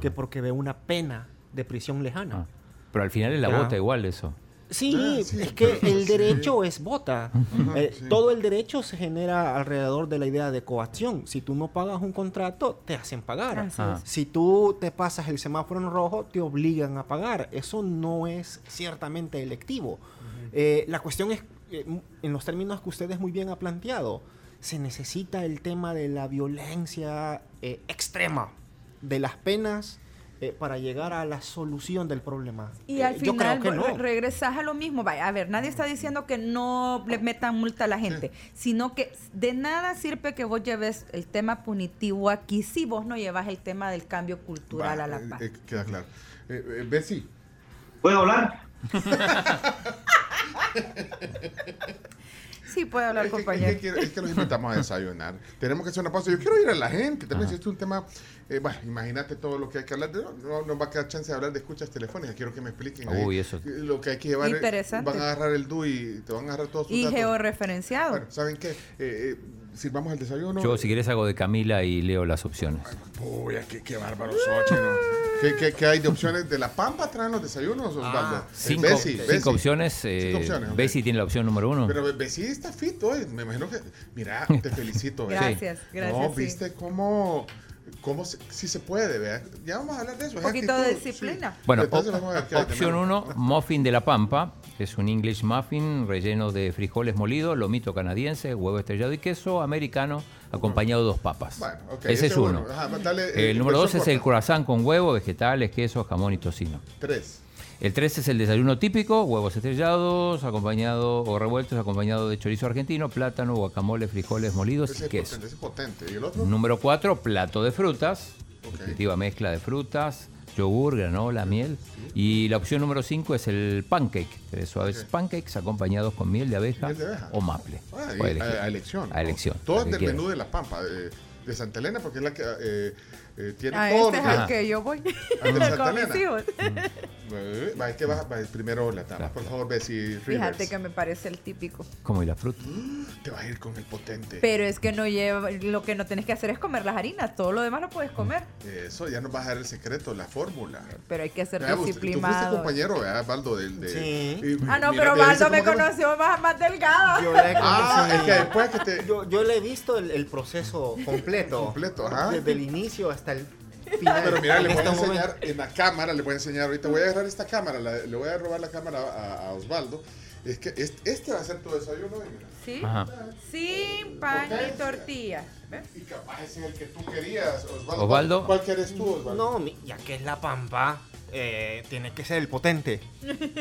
que porque ve una pena de prisión lejana. Ah. Pero al final es la Ya. bota igual eso. Sí, Ah, sí, es que pero- el sí. derecho es vota. Eh, sí. Todo el derecho se genera alrededor de la idea de coacción. Si tú no pagas un contrato, te hacen pagar. Ah. Si tú te pasas el semáforo en rojo, te obligan a pagar. Eso no es ciertamente electivo. Eh, la cuestión es, eh, en los términos que ustedes muy bien ha planteado, se necesita el tema de la violencia eh, extrema, de las penas, eh, para llegar a la solución del problema. Y Eh, al yo final creo que re- no. regresas a lo mismo. Vaya, a ver, nadie está diciendo que no le metan multa a la gente, sino que de nada sirve que vos lleves el tema punitivo aquí si vos no llevas el tema del cambio cultural Va, a la eh, paz. eh, queda claro. Eh, eh, Betsy, ¿Puedo hablar? puede hablar, es que, compañero. es que es que los invitamos a desayunar. Tenemos que hacer una pausa. Yo quiero ir a la gente. También, si es un tema. eh, bueno, imagínate todo lo que hay que hablar. de- No, no nos va a quedar chance de hablar de escuchas telefónicas. Quiero que me expliquen. ahí Uy, eso. Lo que hay que llevar. Interesante. Van a agarrar el DUI y te van a agarrar todos tus Y datos. georreferenciado. Bueno, ¿saben qué? Eh, eh, sirvamos el desayuno. Yo, si quieres, hago de Camila y leo las opciones. Uy, qué, qué bárbaro Xochitl, ¿no? ¿Qué, qué, qué hay de opciones? ¿De la Pampa traen los desayunos, Osvaldo? Eh, Cinco, Bessie, cinco Bessie. opciones. eh, Cinco opciones, ok. Bessie tiene la opción número uno. Pero Bessie está fit hoy. Me imagino que. Mira, te felicito. ¿eh? Gracias, gracias. No, sí. viste cómo. Cómo se- si se puede, ¿vea? Ya vamos a hablar de eso. Un es poquito de disciplina. sí. Bueno, op- opción malo. 1, muffin de la pampa. Es un English muffin relleno de frijoles molidos, lomito canadiense, huevo estrellado y queso americano, acompañado de dos papas. Bueno, ok, Ese es uno. Ajá, dale, eh, el número dos es el croissant con huevo, vegetales, queso, jamón y tocino. Tres. El 3 es el desayuno típico, huevos estrellados, acompañado o revueltos, acompañado de chorizo argentino, plátano, guacamole, frijoles molidos Ese y es queso. es potente. ¿Y el otro? Número 4, plato de frutas, Ok. nutritiva mezcla de frutas, yogur, granola, miel. Y la opción número 5 es el pancake, tres suaves pancakes acompañados con miel de abeja, Miel de abeja. o maple. Ah, a, elección. A elección. Todo del menú de la Pampa, de, de Santa Elena, porque es la que eh, eh, tiene Ah, todo este es al que yo voy ¿Al de Santa con mis hijos. Va, es que va, va, primero la tama. Por favor, Bessie Fíjate Rivers. que me parece el típico. Como y la fruta. Te vas a ir con el potente. Pero es que no lleva, lo que no tenés que hacer es comer las harinas, todo lo demás lo puedes comer, Eso, ya nos vas a dar el secreto, la fórmula. pero hay que ser Vea, usted- Tú fuiste disciplinado. compañero, ¿verdad, Baldo? Del, de, Sí. y- Ah, no, mira, pero Baldo ¿viste me conoció más, más delgada. Yo le Ah, es que después que te... yo, yo le he visto el, el proceso completo. Completo, ajá. Desde el inicio hasta el final. Pero mira, le voy a este enseñar momento. en la cámara, le voy a enseñar, ahorita voy a agarrar esta cámara, la- le voy a robar la cámara a, a Osvaldo. Es que este, este va a ser tu desayuno, y mira. ¿Sí? Ajá. Sin pan y tortilla. ¿Ves? Y capaz ese es el que tú querías, Osvaldo. Osvaldo. ¿Cuál quieres tú, Osvaldo? No, ya que es la pampa, eh, tiene que ser el potente.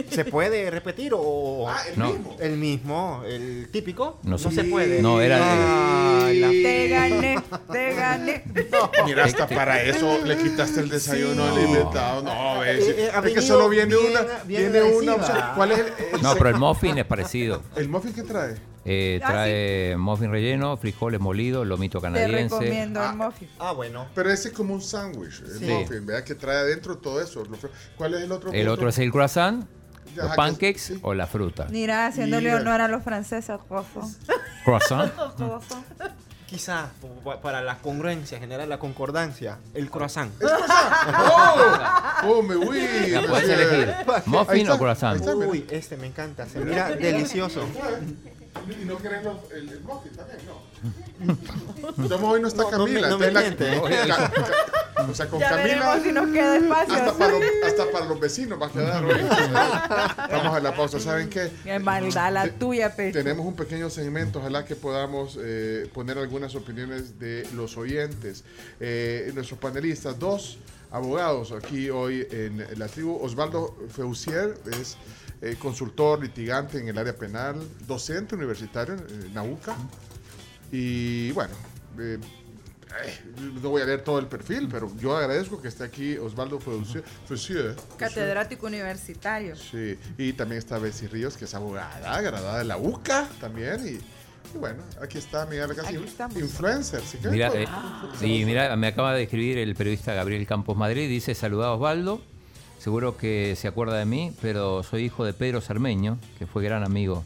¿Se puede repetir o Ah, el No. mismo. el mismo, el típico? No No, se puede. No, era Ah, la- Te gané, te gané. Mira, hasta para eso le quitaste el desayuno Sí. al invitado. No, ves. Eh, eh, es que solo viene bien- una, bien viene una opción. ¿Cuál es el, el No, pero el muffin es parecido. el muffin que trae? Eh, Ah, trae muffin relleno, frijoles molidos, lomito Te canadiense. recomiendo Ah. el muffin. Ah, bueno. Pero ese es como un sándwich, el Sí. muffin, ¿verdad? Que trae adentro todo eso. ¿Cuál es el otro? El otro es el croissant, los que- pancakes sí. o la fruta. Mira, haciéndole Mira. honor a los franceses, corazón. Croissant. Quizás pa- para la congruencia, generar la concordancia, el croissant. ¡Oh! ¡Oh, me! Ya puedes elegir muffin está, o croissant. Uy, este me encanta. Se mira delicioso. ¿Y no querés los- el, el muffin también? No. Tomo hoy no está No, no me- Camila. no me entonces la- miente. Ca- ca- o sea, con Ya Camila. si nos queda espacio. Hasta para, los, hasta para los vecinos va a quedar hoy. Vamos a la pausa. ¿Saben qué? Qué maldad la tuya, Pecho. Tenemos un pequeño segmento, ojalá que podamos eh, poner algunas opiniones de los oyentes. Eh, nuestros panelistas, dos abogados aquí hoy en la tribu. Osvaldo Feusier es eh, consultor, litigante en el área penal, docente universitario en Nauca. Y bueno, eh, eh, no voy a leer todo el perfil, pero yo agradezco que esté aquí Osvaldo. Feusier. Catedrático universitario. Sí, y también está Bessie Ríos, que es abogada, graduada de la UCA también. Y, y bueno, aquí está Miguel Casi, influencer. ¿sí que? Mira, Pues, eh, y mira, me acaba de escribir el periodista Gabriel Campos Madrid, dice, saludá a Osvaldo, seguro que se acuerda de mí, pero soy hijo de Pedro Cermeño, que fue gran amigo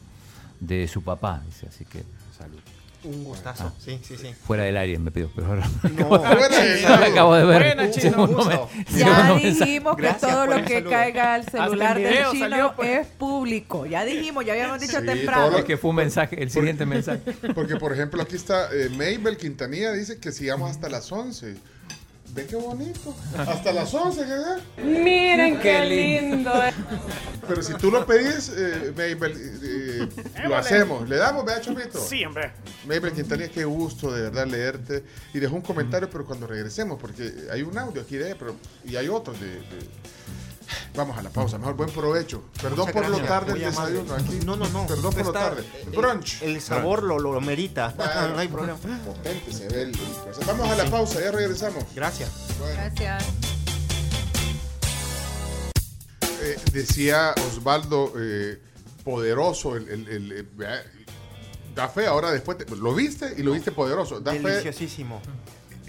de su papá, dice, así que salud. Un gustazo. Sí, sí, sí. Fuera del área me pido, pero ahora No, Fuera acabo de ver. Buena, chino. Gusto. Ya dijimos que Gracias todo lo que saludo. caiga al celular el del video chino es público. Ya dijimos, ya habíamos dicho Sí, temprano. todo Es que fue un mensaje, el siguiente mensaje. Porque, por ejemplo, aquí está eh, Mabel Quintanilla, dice que sigamos hasta las 11. Ve qué bonito. Hasta las 11, ¿qué? Miren qué lindo. Pero si tú lo pedís, eh, Mabel, eh, eh, lo hacemos. ¿Le damos, vea, Chomito? Sí, hombre. Mabel Quintanilla, qué gusto de verdad leerte. Y dejó un comentario, pero cuando regresemos, porque hay un audio aquí de pero y hay otros de, de- Vamos a la pausa, mejor buen provecho. Perdón Muchas por lo tarde el desayuno aquí. No, no, no. Perdón por lo tarde. eh, Brunch. El sabor lo, lo merita. Bueno. no hay problema. Potente se ve el- el- Vamos a la pausa, ya regresamos. Gracias. Gracias. Eh, decía Osvaldo, eh, poderoso, el, el- el- el- vea, da fe, ahora después, te- lo viste y lo viste poderoso, da fe, Deliciosísimo.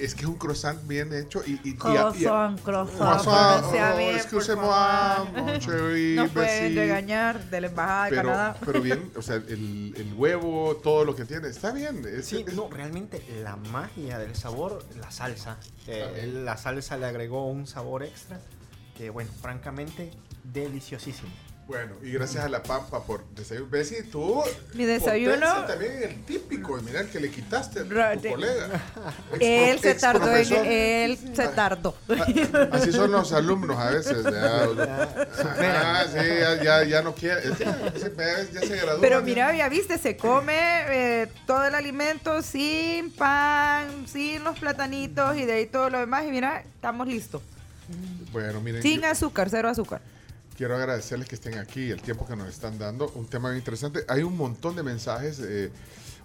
Es que es un croissant bien hecho y... y, y- y- Croissant, croissant, croissant, oh, bien, excusez-moi, No pueden merci. regañar de la Embajada de pero, Canadá. pero bien, o sea, el, el huevo, todo lo que tiene, está bien. es- Sí, es- no, realmente la magia del sabor, la salsa. Eh, él- la salsa le agregó un sabor extra que, bueno, francamente, deliciosísimo. Bueno, y gracias a la Pampa por desayuno. Bessie, tú. Mi desayuno- también el típico, y mira el que le quitaste a tu colega. Él se tardó en, él se tardó. Ah, Así son los alumnos a veces. Ya, ah, sí, ya, ya, ya no quiere. ya se graduó. Pero mira, ya viste, se come eh, todo el alimento sin pan, sin los platanitos y de ahí todo lo demás. Y mira, estamos listos. Bueno, miren. Sin yo azúcar, cero azúcar. Quiero agradecerles que estén aquí, el tiempo que nos están dando. Un tema bien interesante. Hay un montón de mensajes. eh,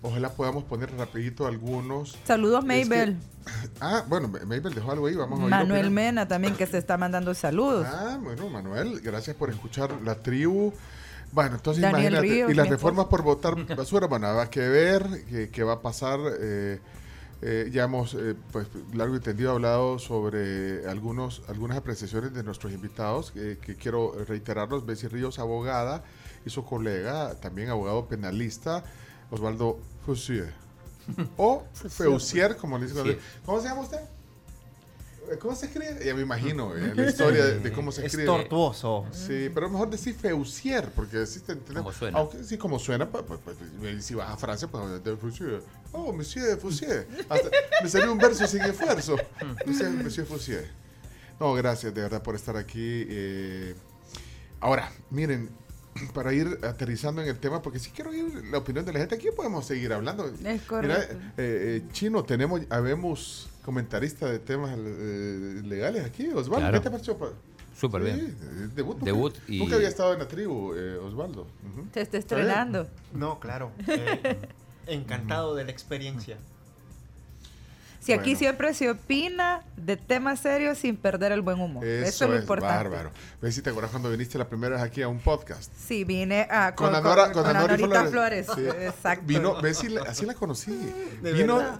ojalá podamos poner rapidito algunos. Saludos, Es que- Mabel. ah, bueno, Mabel dejó algo ahí. Vamos a Manuel. Mena también, que se está mandando saludos. Ah, bueno, Manuel, gracias por escuchar la tribu. Bueno, entonces Daniel imagínate, Ríos, y las reformas por votar basura, bueno, habrá que ver qué, qué va a pasar. eh, eh, ya hemos, eh, pues, largo y tendido hablado sobre algunos, algunas apreciaciones de nuestros invitados, eh, que quiero reiterarlos. Bessie Ríos, abogada, y su colega, también abogado penalista, Osvaldo Fusier. O Feusier, como le dicen. ¿Cómo se llama usted? Eh, ¿Cómo se escribe? Ya me imagino eh, la historia de, de cómo se Es escribe. tortuoso. Sí, pero mejor decir Feusier, porque así te entendemos. Como suena. Aunque sí, como suena, pues, pues, pues, si vas a Francia, pues de Feusier. Oh, Monsieur Feusier. Hasta me salió un verso sin esfuerzo. Monsieur, Monsieur Feusier. No, gracias de verdad por estar aquí. eh. Ahora, miren, para ir aterrizando en el tema, porque si quiero oír la opinión de la gente, aquí podemos seguir hablando. Es Mira, correcto. eh, eh, Chino, tenemos, habemos comentarista de temas eh, legales aquí. Osvaldo, Claro. ¿qué te pareció? pa- Súper Sí, bien. eh, Debut. nunca- Debut y- Nunca había estado en la tribu, eh, Osvaldo. Ujú. Te está estrenando. No, claro. eh, encantado de la experiencia. Si aquí Bueno. siempre se opina de temas serios sin perder el buen humor. Eso, es lo importante. bárbaro. ¿Ves si te acuerdas cuando viniste la primera vez aquí a un podcast? Sí, vine a, Con, con, Anora, con- con con Anori Anorita Flores. Sí. Exacto. Vino, ves si la- así la conocí. ¿De Vino verdad?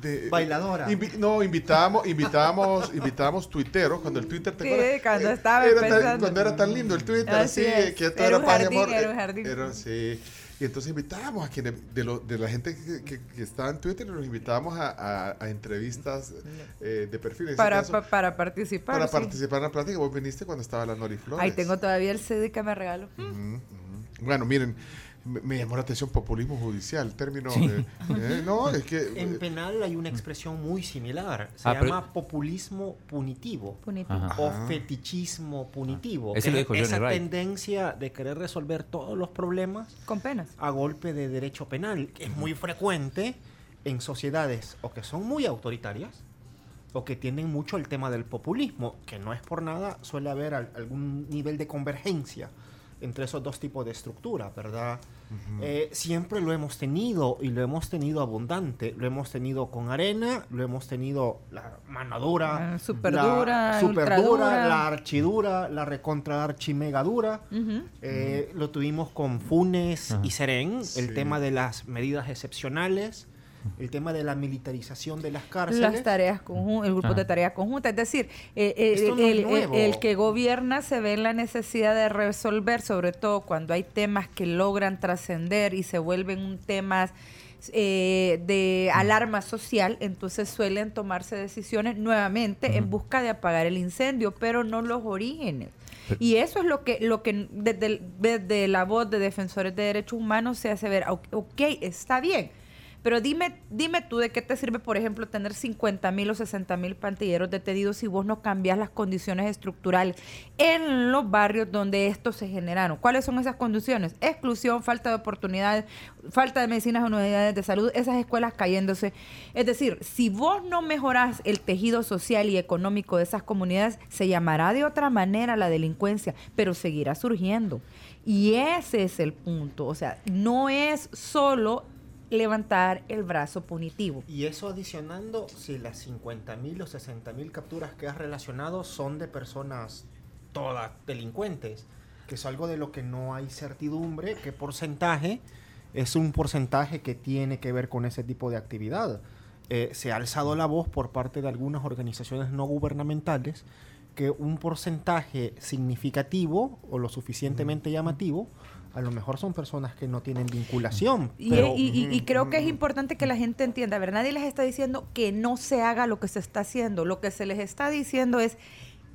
de Bailadora. invi- no, invitábamos, invitábamos, invitábamos tuiteros cuando el Twitter te Sí, acuerdas? cuando Eh, estaba era tan- cuando era tan lindo el Twitter, Así así, es. que todo Era un jardín, amor. era un Eh, jardín. era- sí. Y entonces invitábamos a quienes, de, lo- de la gente que, que- que estaba en Twitter, los invitábamos a, a- a entrevistas eh, de perfil. En para, caso, pa- para participar. para sí. participar en la plática, vos viniste cuando estaba la Nori Flores. Ahí tengo todavía el CD que me regaló. Bueno, miren, me, me llamó la atención populismo judicial, término. eh, eh, no, es que. En eh, penal hay una expresión muy similar. Se Ah, pero- llama populismo punitivo. Punitivo. O fetichismo punitivo. Ese que lo es esa Wright. tendencia de querer resolver todos los problemas Con penas. a golpe de derecho penal, que es muy frecuente en sociedades o que son muy autoritarias o que tienen mucho el tema del populismo, que no es por nada, suele haber al- algún nivel de convergencia entre esos dos tipos de estructura, ¿verdad? Eh, siempre lo hemos tenido y lo hemos tenido abundante. Lo hemos tenido con arena, lo hemos tenido la mano dura, Ah, súper la dura, la archidura, la recontra archimega dura. Ujú. Eh, Lo tuvimos con Funes y Serén, Sí. el tema de las medidas excepcionales, el tema de la militarización de las cárceles. Las tareas conjuntas, el grupo de tareas conjuntas. Es decir, eh, eh, no el, es nuevo. el- el que gobierna se ve en la necesidad de resolver, sobre todo cuando hay temas que logran trascender y se vuelven un temas eh, de alarma social, entonces suelen tomarse decisiones nuevamente en busca de apagar el incendio, pero no los orígenes. Y eso es lo que, lo que desde, desde la voz de defensores de derechos humanos se hace ver, ok, ok, está bien, pero dime, dime tú de qué te sirve, por ejemplo, tener 50 mil o 60 mil pantilleros detenidos si vos no cambias las condiciones estructurales en los barrios donde estos se generaron. ¿Cuáles son esas condiciones? Exclusión, falta de oportunidades, falta de medicinas en unidades de salud, esas escuelas cayéndose. Es decir, si vos no mejorás el tejido social y económico de esas comunidades, se llamará de otra manera la delincuencia, pero seguirá surgiendo. Y ese es el punto. O sea, no es solo levantar el brazo punitivo. Y eso adicionando si las 50.000 o 60.000 capturas que has relacionado son de personas todas delincuentes, que es algo de lo que no hay certidumbre, qué porcentaje es un porcentaje que tiene que ver con ese tipo de actividad. Eh, se ha alzado la voz por parte de algunas organizaciones no gubernamentales que un porcentaje significativo o lo suficientemente llamativo a lo mejor son personas que no tienen vinculación. Y, pero- y- y- y creo que es importante que la gente entienda, a ver, nadie les está diciendo que no se haga lo que se está haciendo, lo que se les está diciendo es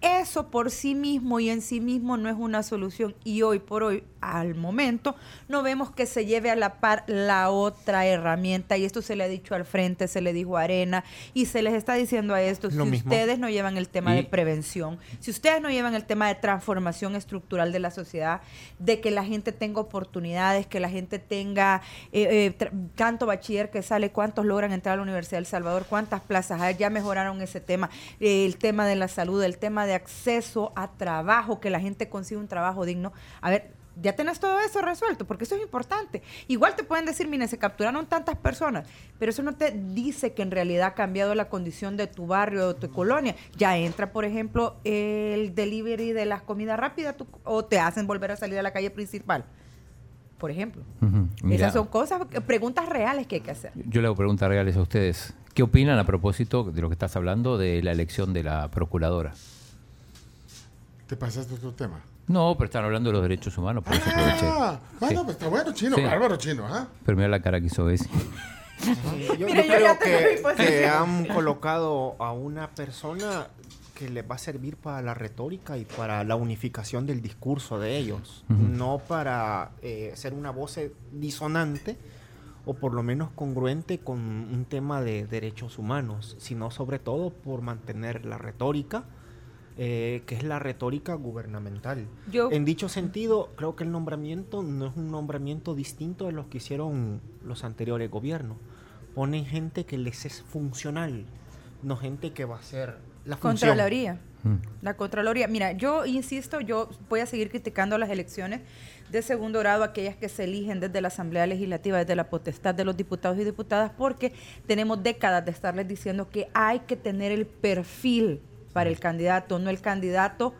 eso por sí mismo y en sí mismo no es una solución y hoy por hoy, al momento, no vemos que se lleve a la par la otra herramienta y esto se le ha dicho al frente, se le dijo a Arena y se les está diciendo a esto, Lo si mismo. ustedes no llevan el tema de prevención, si ustedes no llevan el tema de transformación estructural de la sociedad, de que la gente tenga oportunidades, que la gente tenga eh, eh, tanto bachiller que sale, cuántos logran entrar a la Universidad del Salvador, cuántas plazas hay, ya mejoraron ese tema, eh, el tema de la salud, el tema de acceso a trabajo, que la gente consiga un trabajo digno. A ver, ya tenés todo eso resuelto, porque eso es importante. Igual te pueden decir, mire, se capturaron tantas personas, pero eso no te dice que en realidad ha cambiado la condición de tu barrio o tu colonia. Ya entra, por ejemplo, el delivery de las comidas rápidas tu- o te hacen volver a salir a la calle principal, por ejemplo. Esas son cosas, preguntas reales que hay que hacer. Yo le hago preguntas reales a ustedes. ¿Qué opinan a propósito de lo que estás hablando de la elección de la procuradora? ¿Te pasaste otro tema? No, pero están hablando de los derechos humanos, por eso aproveché. Ah, bueno, Sí. pues está bueno, chino, Sí. bárbaro, chino, ¿ah? Pero mira la cara que hizo ese. Sí, yo, Mira, yo yo ya creo tengo mi que, posición. que han colocado a una persona que les va a servir para la retórica y para la unificación del discurso de ellos, no para eh, ser una voz eh, disonante o por lo menos congruente con un tema de derechos humanos, sino sobre todo por mantener la retórica, eh, que es la retórica gubernamental. Yo- En dicho sentido, creo que el nombramiento no es un nombramiento distinto de los que hicieron los anteriores gobiernos. Ponen gente que les es funcional, no gente que va a ser la función. Contraloría. Mm. La Contraloría. Mira, yo insisto, yo voy a seguir criticando las elecciones de segundo grado, aquellas que se eligen desde la Asamblea Legislativa, desde la potestad de los diputados y diputadas, porque tenemos décadas de estarles diciendo que hay que tener el perfil para el candidato, no el candidato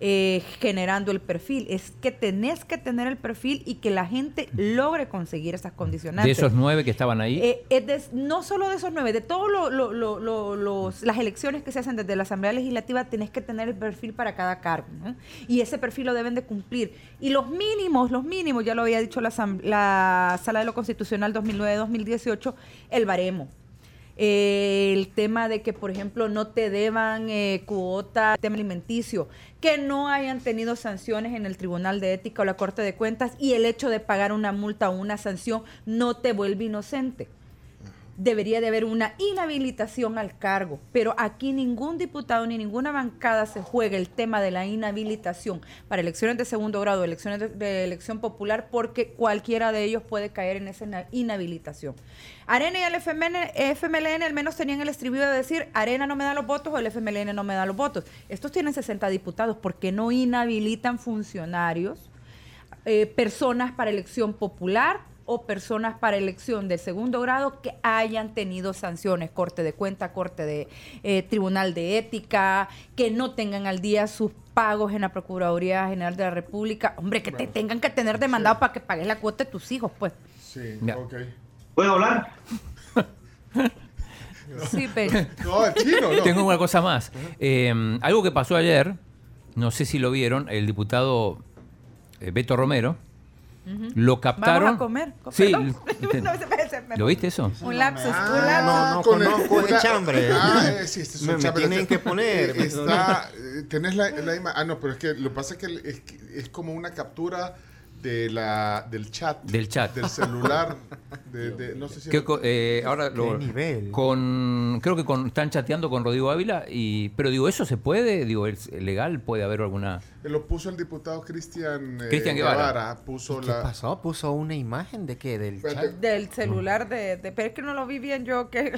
eh, generando el perfil. Es que tenés que tener el perfil y que la gente logre conseguir esas condicionantes. De esos nueve que estaban ahí, Eh, es de- no solo de esos nueve, de todas las elecciones que se hacen desde la Asamblea Legislativa, tenés que tener el perfil para cada cargo. ¿no? Y ese perfil lo deben de cumplir. Y los mínimos, los mínimos, ya lo había dicho la, la Sala de lo Constitucional 2009-2018, el baremo. El tema de que, por ejemplo, no te deban eh, cuota, tema alimenticio, que no hayan tenido sanciones en el Tribunal de Ética o la Corte de Cuentas y el hecho de pagar una multa o una sanción no te vuelve inocente. Debería de haber una inhabilitación al cargo, pero aquí ningún diputado ni ninguna bancada se juega el tema de la inhabilitación para elecciones de segundo grado, elecciones de, elección popular, porque cualquiera de ellos puede caer en esa inhabilitación. Arena y el FMLN, FMLN al menos tenían el estribillo de decir, Arena no me da los votos o el FMLN no me da los votos. Estos tienen 60 diputados, ¿por qué no inhabilitan funcionarios? eh, personas para elección popular o personas para elección de segundo grado que hayan tenido sanciones, corte de cuenta, corte de eh, tribunal de ética, que no tengan al día sus pagos en la Procuraduría General de la República. Hombre, que te tengan que tener demandado para que pagues la cuota de tus hijos, pues. Sí, ok. ¿Puedo hablar? Sí, pero... No, el chino, no. tengo una cosa más. Eh, algo que pasó ayer, no sé si lo vieron, el diputado eh, Beto Romero Lo captaron. Vamos a comer. Sí. No, se me- se me- ¿Lo viste eso? Un lapsus, Ah, un lapsus. no, no con el- conozco de chambre. Ah, eh, sí, este es un Me- me chambre. tienen que poner. Está, eh, tenés la, la imagen. Ah, no, pero es que lo que pasa es que es, que es como una captura de la, del chat. Del chat. Del celular. De, de- no sé si. Que eh, ahora lo- nivel? con creo que con, están chateando con Rodrigo Ávila y pero digo eso se puede digo es legal puede haber alguna Lo puso el diputado Cristian eh, Cristian Guevara. Puso ¿Qué la. pasó? ¿Puso una imagen de qué? ¿Del Espérate, chat? Del celular de, de- Pero es que no lo vi bien yo. que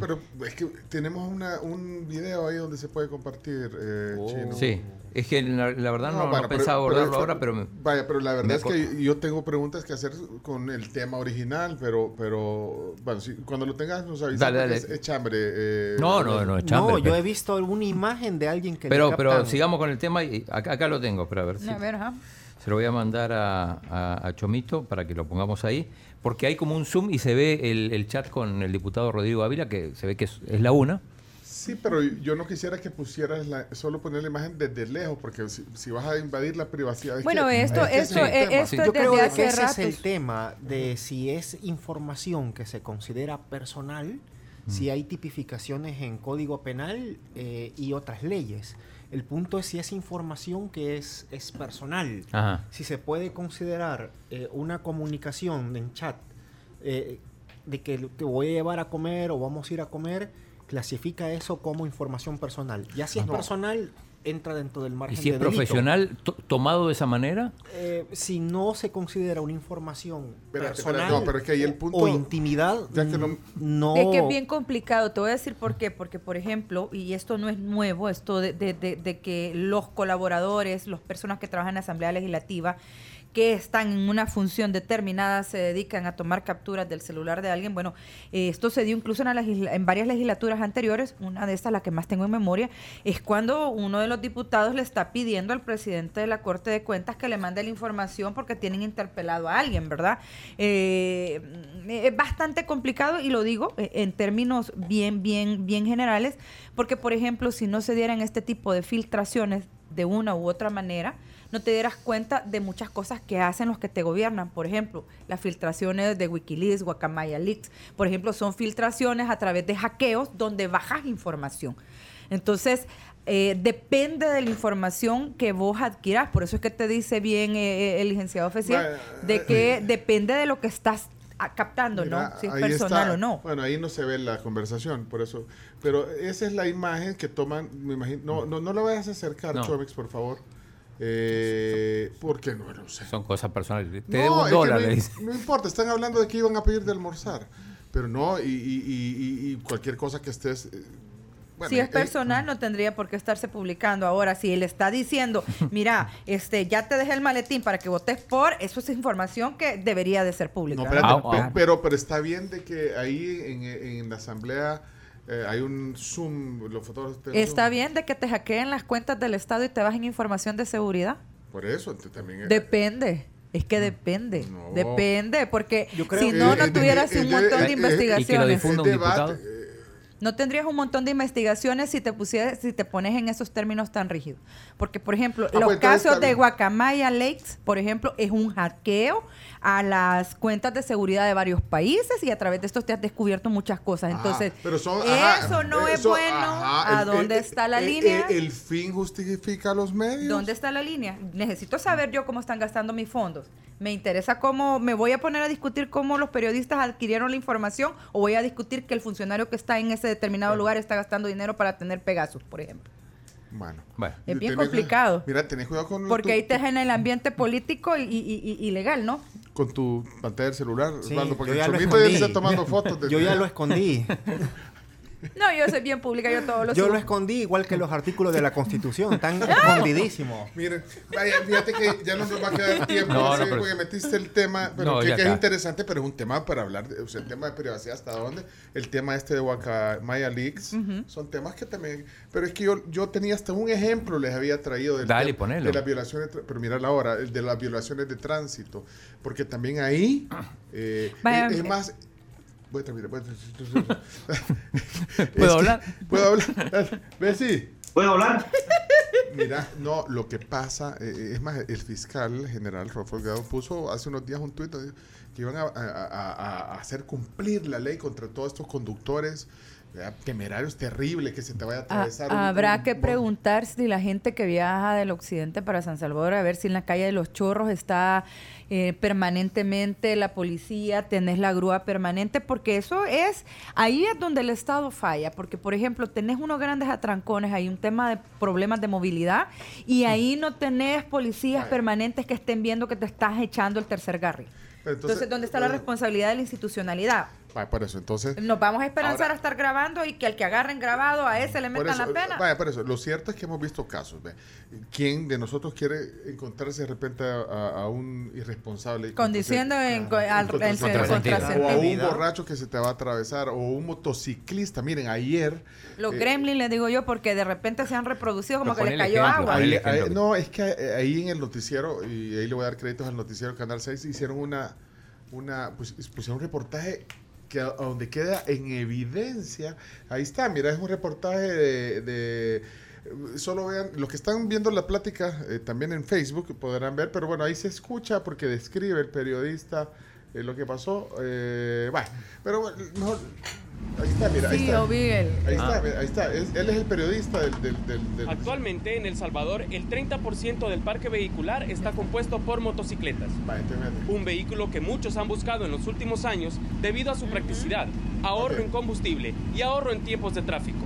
pero es que tenemos una, un video ahí donde se puede compartir. Eh, Chino. sí es que la, la verdad no, no bueno, pero- pensaba pero- abordarlo ahora pero me- Vaya, pero la verdad es que yo tengo preguntas que hacer con el tema original, pero, pero bueno, sí, cuando lo tengas nos avisas. Dale, dale. Es, es chambre. eh, no no no es chambre, No, yo pero, he visto alguna imagen de alguien que le pero, pero sigamos con el tema y acá, acá lo tengo pero a ver si A ver, ajá. se lo voy a mandar a, a- a Chomito para que lo pongamos ahí porque hay como un zoom y se ve el, el chat con el diputado Rodrigo Ávila que se ve que es, es la una Sí, pero yo no quisiera que pusieras la- solo poner la imagen desde lejos, porque si, si vas a invadir la privacidad. es Bueno, que- esto- es que ese esto- el tema. esto Yo es creo desde de hace que ese es el tema de si es información que se considera personal, si hay tipificaciones en código penal eh, y otras leyes. El punto es si es información que es, es personal. Ajá. Si se puede considerar eh, una comunicación en chat eh, de que te voy a llevar a comer o vamos a ir a comer, clasifica eso como información personal. Ya si es No. personal, entra dentro del margen y si es delito. profesional to- tomado de esa manera Eh, si no se considera una información personal espérate, no, pero es que ahí el punto- o intimidad, Ya que no- no... Es que es bien complicado, te voy a decir por qué, porque por ejemplo, y esto no es nuevo, esto de, de- de- de que los colaboradores, las personas que trabajan en la Asamblea Legislativa, que están en una función determinada, se dedican a tomar capturas del celular de alguien. Bueno, eh, esto se dio incluso en, varias legislaturas anteriores, una de estas, la que más tengo en memoria, es cuando uno de los diputados le está pidiendo al presidente de la Corte de Cuentas que le mande la información porque tienen interpelado a alguien, ¿verdad? Eh, es bastante complicado y lo digo eh, en términos bien, bien, bien generales, porque por ejemplo, si no se dieran este tipo de filtraciones de una u otra manera, no te dieras cuenta de muchas cosas que hacen los que te gobiernan. Por ejemplo, las filtraciones de Wikileaks, Guacamaya Leaks, por ejemplo, son filtraciones a través de hackeos donde bajas información. Entonces, eh, depende de la información que vos adquirás. Por eso es que te dice bien eh, eh, el licenciado oficial, de que depende de lo que estás ah, captando, Mira, ¿no? Si es personal está. o no. Bueno, ahí no se ve la conversación, por eso. Pero esa es la imagen que toman, me imagino. No, no, no la vayas a acercar, No. Chomix, por favor. Eh, porque no, no sé. son cosas personales te No, debo un dólar no, le dice. no importa, están hablando de que iban a pedir de almorzar. Pero no, y, y- y- y- y cualquier cosa que estés. eh, bueno, si es eh, personal, no tendría por qué estarse publicando. Ahora, si él está diciendo, mira, este, ya te dejé el maletín para que votes por, eso es información que debería de ser pública. No, ¿no? espérate, Ah, ah. pero, pero está bien de que ahí en, en la asamblea eh, hay un Zoom, los fotógrafos. Está Zoom. bien de que te hackeen las cuentas del Estado y te bajen información de seguridad. Por eso, también. eh, Depende. Es que depende. No. Depende, porque Yo creo si no, Eh, no tuvieras eh, un eh, montón eh, de eh, y que lo investigaciones. difunda un diputado. No tendrías un montón de investigaciones si te pusieras, si te pones en esos términos tan rígidos. Porque, por ejemplo, Ah, los pues, casos de. Guacamaya Lakes, por ejemplo, es un hackeo a las cuentas de seguridad de varios países y a través de estos te has descubierto muchas cosas. Ajá, Entonces, pero son- ajá, eso no es bueno. ajá, ¿A el- dónde el- está la el- línea? El fin justifica los medios. ¿Dónde está la línea? Necesito saber yo cómo están gastando mis fondos. Me interesa cómo, me voy a poner a discutir cómo los periodistas adquirieron la información o voy a discutir que el funcionario que está en ese determinado lugar está gastando dinero para tener Pegasus, por ejemplo. Bueno. Bueno. Es bien Tenés- complicado. Mira, tenés cuidado con Porque tu, ahí te en el ambiente político y, y- y- y legal, ¿no? con tu pantalla del celular, Sí, Osvaldo, porque el está tomando fotos. de- Yo ya lo escondí. No, yo soy bien pública, yo todo lo Yo subo. lo escondí igual que los artículos de la Constitución, están escondidísimos. Miren, vaya, fíjate que ya no nos va a quedar tiempo No, no, sí, pero- porque metiste el tema, pero No, que, es interesante, pero es un tema para hablar, de- o sea, el tema de privacidad hasta dónde, el tema este de Guacamaya Leaks, son temas que también, pero es que yo, yo tenía hasta un ejemplo, les había traído del Dale, tema ponelo. de las violaciones, pero mira la hora, el de las violaciones de tránsito, porque también ahí, eh, Vaya, es, es eh, más... Voy a terminar, voy a terminar. ¿Puedo hablar? ¿Puedo hablar? Bessie, ¿Puedo hablar? Mira, no, lo que pasa, eh, es más, el fiscal general Rafael Delgado puso hace unos días un tuit que iban a, a- a- a hacer cumplir la ley contra todos estos conductores ¿verdad? temerarios, terrible que se te vaya a Ha- atravesar. un- habrá un- que un- preguntar si la gente que viaja del occidente para San Salvador, a ver si en la calle de los chorros está eh, permanentemente la policía, tenés la grúa permanente, porque eso es, ahí es donde el Estado falla, porque por ejemplo tenés unos grandes atrancones, hay un tema de problemas de movilidad y ahí no tenés policías permanentes que estén viendo que te estás echando el tercer garri. Pero Entonces, ¿dónde está la eh, responsabilidad de la institucionalidad? Vaya, por eso, entonces... Nos vamos a esperanzar Ahora- a estar grabando y que al que agarren grabado a ese le metan eso, la pena. Vaya, por eso. Lo cierto es que hemos visto casos. ¿ve? ¿Quién de nosotros quiere encontrarse de repente a, a- a un irresponsable? y Condiciendo en, al- contra- contrasentido. O a un borracho que se te va a atravesar. O un motociclista. Miren, ayer... Los eh, gremlins, les digo yo, porque de repente se han reproducido como que les cayó ejemplo, agua. ahí- ahí- no, es que eh, ahí en el noticiero, y ahí le voy a dar créditos al noticiero Canal 6, hicieron una, una pues, pusieron un reportaje a donde queda en evidencia, ahí está, mira, es un reportaje de, de- solo vean, los que están viendo la plática eh, también en Facebook podrán ver, pero bueno, ahí se escucha porque describe el periodista eh, lo que pasó, eh, bueno, pero bueno, mejor, ahí está, mira, ahí Sí, está. yo vi el- Ahí está, Ah. ahí está, es- él es el periodista del... del, del- del- Actualmente en El Salvador el 30% del parque vehicular está compuesto por motocicletas. Va, entonces, Un vehículo que muchos han buscado en los últimos años debido a su practicidad, ahorro en combustible y ahorro en tiempos de tráfico.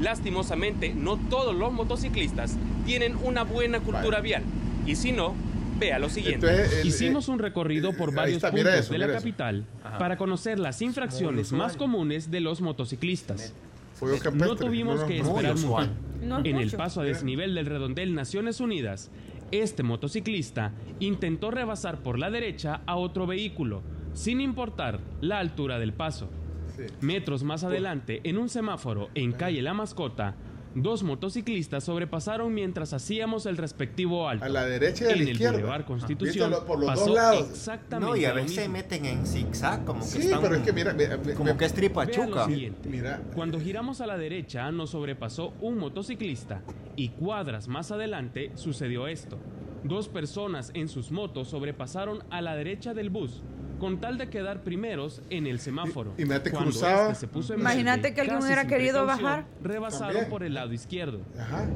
Lastimosamente, no todos los motociclistas tienen una buena cultura Vale. vial. Y si no, vea lo siguiente. Entonces, el- Hicimos eh, un recorrido por varios está, puntos eso, de la eso. capital para conocer las infracciones más comunes de los motociclistas. Campestre. No tuvimos No, que esperar mucho. No En el paso a desnivel del redondel Naciones Unidas, este motociclista intentó rebasar por la derecha a otro vehículo, sin importar la altura del paso. Sí. Metros más adelante, en un semáforo en calle La Mascota, dos motociclistas sobrepasaron mientras hacíamos el respectivo alto. A la derecha y a la en izquierda. el Boulevard Constitución Viste, lo- por los pasó dos lados. exactamente No, y a veces mismo. meten en zigzag, como que Sí, están. pero es que mira, mira, como me- que es tripa Vea lo chuca. siguiente. Mira. Cuando giramos a la derecha nos sobrepasó un motociclista y cuadras más adelante sucedió esto. Dos personas en sus motos sobrepasaron a la derecha del bus con tal de quedar primeros en el semáforo. Y- y Cuando cruzaba. este se puso en Imagínate que alguien hubiera querido bajar. Rebasaron También. por el lado izquierdo. Ajá.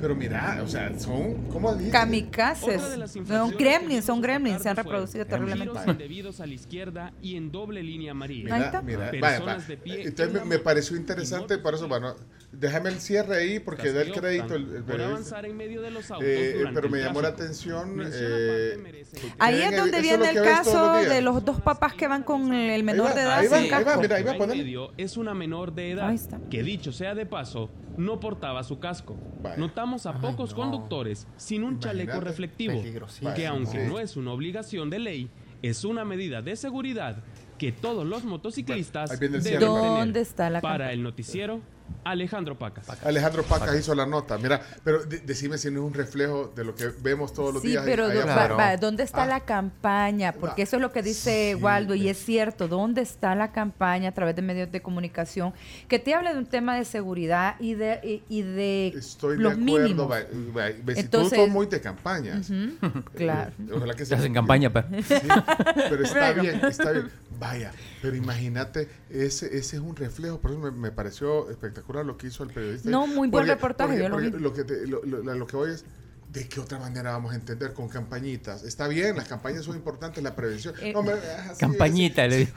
Pero mira, o sea, son, ¿cómo? Kamikazes. Son gremlins, son gremlins, se han reproducido terriblemente. Giros indebidos a la izquierda y en doble línea amarilla. Ahí Mira, está. mira, Personas vaya, vaya. de pie en Entonces me, me pareció interesante, por eso, en bueno, déjame el cierre ahí porque da el crédito el, el por avanzar en medio de los autos Eh, pero me llamó la atención. Eh, Ahí es donde viene el los caso de los dos papás que van con el menor va, de edad ahí va, sin ahí va, casco. mira, ahí va, en ponele. medio es una menor de edad Ahí está. que dicho sea de paso no portaba su casco. Vaya. Notamos a pocos no. conductores sin un chaleco reflectivo que aunque Sí. no es una obligación de ley es una medida de seguridad que todos los motociclistas Bueno, ahí viene el deben tener. ¿Dónde está la para campaña? el noticiero Alejandro Pacas. Alejandro Pacas hizo la nota. Mira, pero de- decime si no es un reflejo de lo que vemos todos los Sí, días. pero va- va, ¿dónde está Ah. la campaña? Porque eso es lo que dice Sí. Waldo y es cierto. ¿Dónde está la campaña a través de medios de comunicación que te habla de un tema de seguridad y de, y, y de Estoy los de acuerdo. mínimos? va- va- ve, si Entonces- son muy de campañas. Ujú, claro. Eh, ojalá que Se hacen campaña, pero Sí, pero está bien, está bien. Vaya, pero imagínate, ese, ese es un reflejo, por eso me, me pareció espectacular lo que hizo el periodista. No, muy buen reportaje, yo lo vi. lo que te- lo, lo- lo que voy es, ¿de qué otra manera vamos a entender? Con campañitas. Está bien, las campañas son importantes, la prevención. Eh, No, me- ah, campañita, le digo.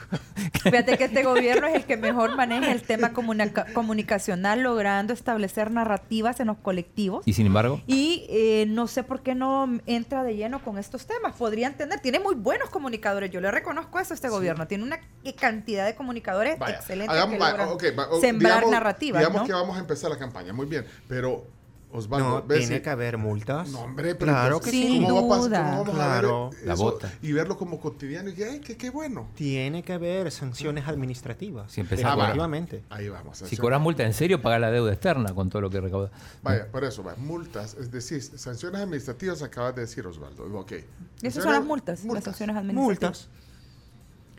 Fíjate que este gobierno es el que mejor maneja el tema comunica- comunicacional, logrando establecer narrativas en los colectivos. Y sin embargo, Y eh, no sé por qué no entra de lleno con estos temas. Podrían tener, tiene muy buenos comunicadores. Yo le reconozco eso a este gobierno. Tiene una cantidad de comunicadores Vaya, excelentes hagamos- que va- logran ok, va- o- sembrar digamos- narrativas. Digamos ¿no? que vamos a empezar la campaña, muy bien, pero Osvaldo, tiene que haber multas. No, hombre, pero claro entonces, que Sin sí. ¿cómo, va a pasar- cómo vamos Claro. a ver La bota. y verlo como cotidiano y que, ay, qué, qué bueno? Tiene que haber sanciones administrativas. Si empezamos- Definitivamente. Ahí vamos. si cobras multa en serio, paga la deuda externa con todo lo que recauda. Vaya, por eso, va, multas, es decir, sanciones administrativas acabas de decir, Osvaldo. Ok. Esas son las multas, las sanciones administrativas. Multas.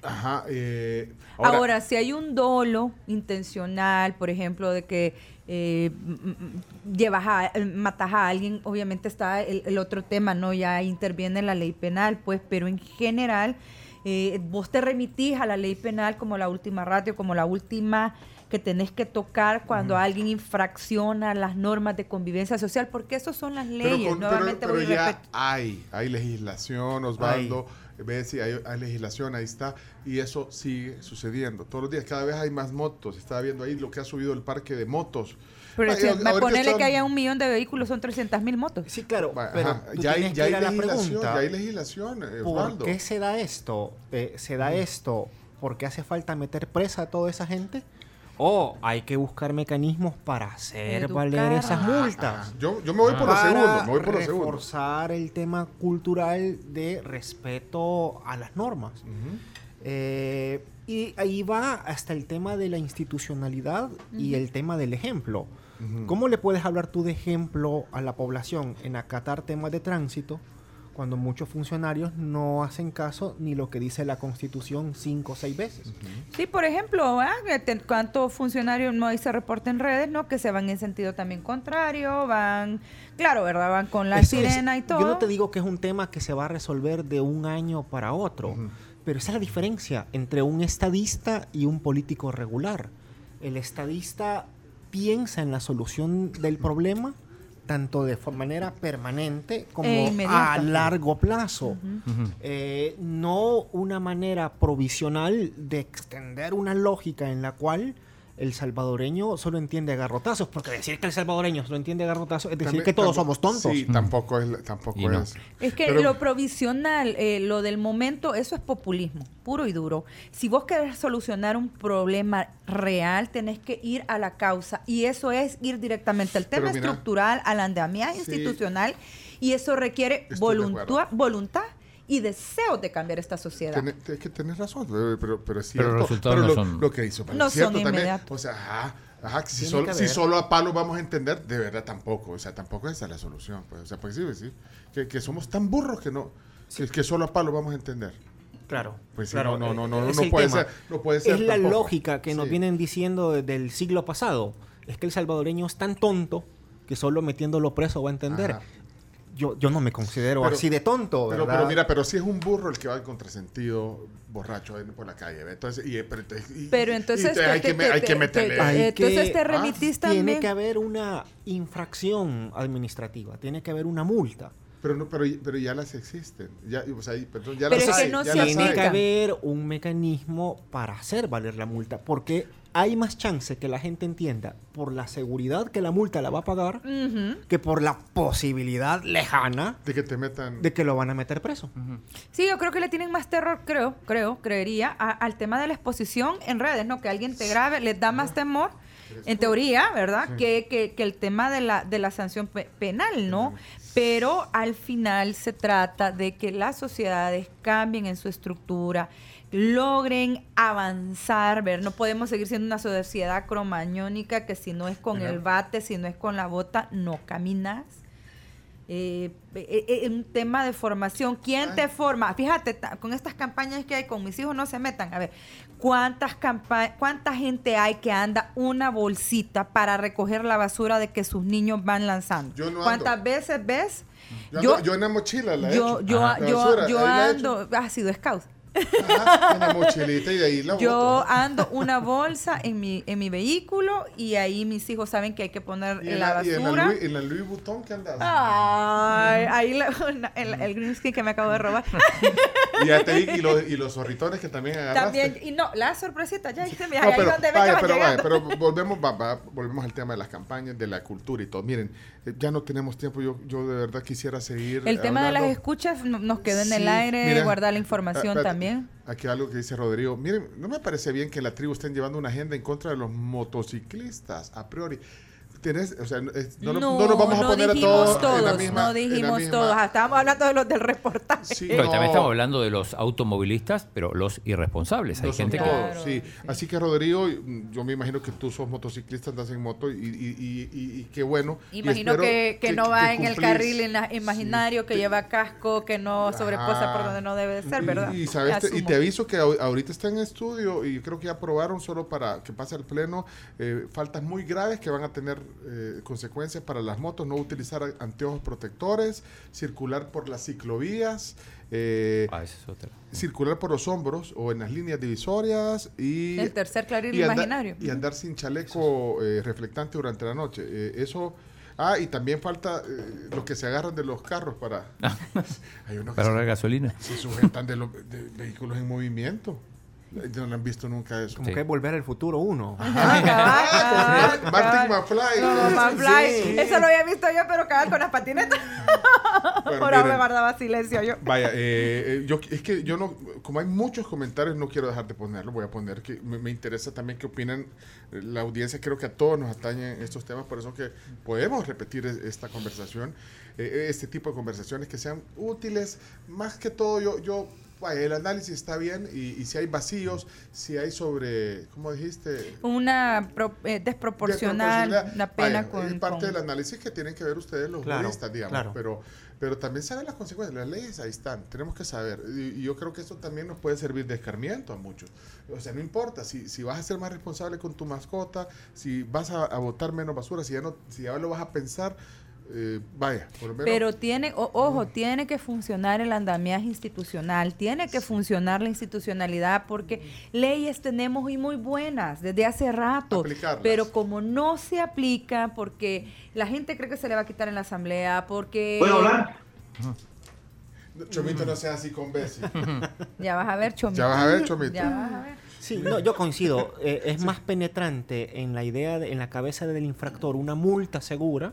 Ajá. eh, Ahora, si hay un dolo intencional, por ejemplo, de que eh, m- m- llevas a, eh, matas a alguien, obviamente está el, el otro tema, ¿no? Ya interviene la ley penal, pues, pero en general, eh, vos te remitís a la ley penal como la última ratio, como la última que tenés que tocar cuando alguien infracciona las normas de convivencia social, porque eso son las Pero, leyes. con- pero- Nuevamente pero voy a ya hay, hay legislación, Osvaldo. Ves, sí, hay, hay legislación, ahí está. Y eso sigue sucediendo. Todos los días, cada vez hay más motos. Estaba viendo ahí lo que ha subido el parque de motos. Pero Ay, si- ahorita ponele que haya un millón de vehículos, son 300 mil motos. Sí, claro, pero tú ya hay, ya hay la legislación, pregunta, ya hay legislación, eh, ¿Por Osvaldo. qué se da esto? Eh, ¿Se da esto porque hace falta meter presa a toda esa gente? ¿O hay que buscar mecanismos para hacer valer esas Educar. multas? Ah, Yo, yo me voy por lo segundo, me voy por lo segundo. reforzar el tema cultural de respeto a las normas. Eh, y ahí va hasta el tema de la institucionalidad y el tema del ejemplo. ¿Cómo le puedes hablar tú de ejemplo a la población en acatar temas de tránsito cuando muchos funcionarios no hacen caso ni lo que dice la Constitución cinco o seis veces? Sí, por ejemplo, ¿cuántos funcionarios no hay se reporta en redes, no? Que se van en sentido también contrario, van, claro, ¿verdad? Van con la Eso es- sirena y todo. Yo no te digo que es un tema que se va a resolver de un año para otro, pero esa es la diferencia entre un estadista y un político regular. El estadista piensa en la solución del problema tanto de manera permanente como E inmediata. a largo plazo. Eh, no una manera provisional de extender una lógica en la cual el salvadoreño solo entiende garrotazos, porque decir que el salvadoreño solo entiende garrotazos es decir También- que todos somos tontos. Sí, tampoco es. Tampoco no. es. Es que Pero- lo provisional, eh, lo del momento, eso es populismo, puro y duro. Si vos querés solucionar un problema real, tenés que ir a la causa. Y eso es ir directamente al tema mira- estructural, al andamiaje Sí. institucional. Y eso requiere voluntad y deseos de cambiar esta sociedad. Es que tenés razón, pero, pero, pero es cierto. los resultados Pero no lo, son- lo que hizo, pero No es cierto son también. inmediatos. O sea, ajá, ajá, que si, solo, que si solo a palo vamos a entender, de verdad tampoco. O sea, tampoco esa es la solución. Pues, o sea, pues sí, pues sí. Que, que somos tan burros que no, que, que solo a palo vamos a entender. Claro. Pues sí, claro, no, no, no, eh, no, es no puede tema. ser- no puede ser Es la tampoco. lógica que nos Sí. vienen diciendo desde el siglo pasado. Es que el salvadoreño es tan tonto que solo metiéndolo preso va a entender. Ajá. Yo, yo no me considero Pero- así de tonto, Pero, ¿verdad? pero mira, pero si es un burro el que va en contrasentido borracho por la calle. Entonces, y, pero, entonces- y- Pero y entonces te- te- hay, que, te- hay que te- meterle. te- Hay entonces que- te ah, Tiene que haber una infracción administrativa, tiene que haber una multa. Pero, no, pero, pero ya las existen. Ya, o sea, perdón, ya Pero las es que hay, no ya se las Tiene hay. que haber un mecanismo para hacer valer la multa, porque hay más chance que la gente entienda por la seguridad que la multa la va a pagar que por la posibilidad lejana De que te metan. de que lo van a meter preso. Sí, yo creo que le tienen más terror, creo, creo, creería, a- al tema de la exposición en redes, ¿no? Que alguien te grabe, les da más temor, en teoría, ¿verdad? Que, que, que el tema de la, de la sanción pe- penal, ¿no? Pero al final se trata de que las sociedades cambien en su estructura, logren avanzar, ver, no podemos seguir siendo una sociedad cromañónica que si no es con el bate, si no es con la bota, no caminas. Eh, eh, eh, un tema de formación. ¿Quién te forma? Fíjate, con estas campañas que hay con mis hijos no se metan. A ver, ¿cuántas campa cuánta gente hay que anda una bolsita para recoger la basura de que sus niños van lanzando? Yo no ando. ¿Cuántas veces ves? Yo, yo- ando- yo en la mochila la he Yo, hecho. yo, La yo, basura, yo ahí la he ando, ha sido scout. Ajá, en la mochilita y de ahí la Yo boto. ando una bolsa en mi, en mi vehículo y ahí mis hijos saben que hay que poner en la la, y en la basura. Louis, en la Louis Vuitton que andas. Ay, ahí la- una- el, el green screen que me acabo de robar. Y y, los, y los zorritones que también agarraste. También, y no, la sorpresita, ya dijiste, mira, No, ahí pero, donde vaya, pero, vaya, pero volvemos, va- va- volvemos al tema de las campañas, de la cultura y todo. Miren, eh, ya no tenemos tiempo. Yo, yo de verdad quisiera seguir. El tema de las escuchas no- nos quedó en el Sí, aire, mira, guardar la información también. Aquí algo que dice Rodrigo. Miren, no me parece bien que la tribu estén llevando una agenda en contra de los motociclistas, a priori. Tenés, o sea, no, No, no, no nos vamos a no poner a dijimos todos, en la todos, misma- no en la dijimos misma- todos. Ah, Estábamos hablando de los del reportaje. Sí, Pero no. también estamos hablando de los automovilistas, pero los irresponsables. Hay gente que... todos, sí. Así que Rodrigo, yo me imagino que tú sos motociclista, andas en moto y, y, y, y- y qué bueno. Imagino espero que, que no va en el carril ina- imaginario, que lleva casco, que no sobreposa por Ajá. donde no debe de ser, ¿verdad? Y, y sabes, te- y te aviso que ahor- ahorita está en estudio y creo que ya aprobaron solo para que pase al pleno eh, faltas muy graves que van a tener eh, consecuencias para las motos, no utilizar anteojos protectores, circular por las ciclovías. eh, Ah, es circular por los hombros o en las líneas divisorias y El tercer carril y andar- imaginario. y andar sin chaleco eh, reflectante durante la noche Eh, eso ah y también falta eh, los que se agarran de los carros para hay unos que Para ahorrar gasolina. se sujetan de los de vehículos en movimiento. Eh, No lo han visto nunca eso. Como Sí. que es volver al futuro uno. Ah, como Martin McFly. Como McFly. Sí. Eso lo había visto yo, pero cabal con las patinetas. Bueno, Por ahora me guardaba silencio yo. Vaya, eh, eh, yo es que yo no, como hay muchos comentarios, no quiero dejar de ponerlo, voy a poner que me, me interesa también qué opinan eh, la audiencia, creo que a todos nos atañen estos temas, por eso que podemos repetir es- esta conversación, eh, este tipo de conversaciones que sean útiles, más que todo yo, yo vaya, el análisis está bien y, y si hay vacíos, si hay sobre, ¿cómo dijiste? Una pro- eh, desproporcional, la pena Vaya, con... es parte con- del análisis que tienen que ver ustedes los Claro, juristas, digamos, claro. pero pero también saben las consecuencias, las leyes ahí están, tenemos que saber, y, y yo creo que esto también nos puede servir de escarmiento a muchos, o sea, no importa, si, si vas a ser más responsable con tu mascota, si vas a, a botar menos basura, si ya, no, si ya lo vas a pensar, eh, vaya, por lo menos... Pero tiene, o- ojo, tiene que funcionar el andamiaje institucional, tiene que funcionar la institucionalidad, porque leyes tenemos y muy buenas desde hace rato, Aplicarlas. pero como no se aplica, porque la gente cree que se le va a quitar en la asamblea, porque... ¿Puedo hablar? Chomito no sea así con Bessie. Ya vas a ver, Chomito. Ya vas a ver, Chomito. Ya vas a ver. Sí, no, yo coincido. Eh, es más penetrante en la idea, de- en la cabeza del infractor, una multa segura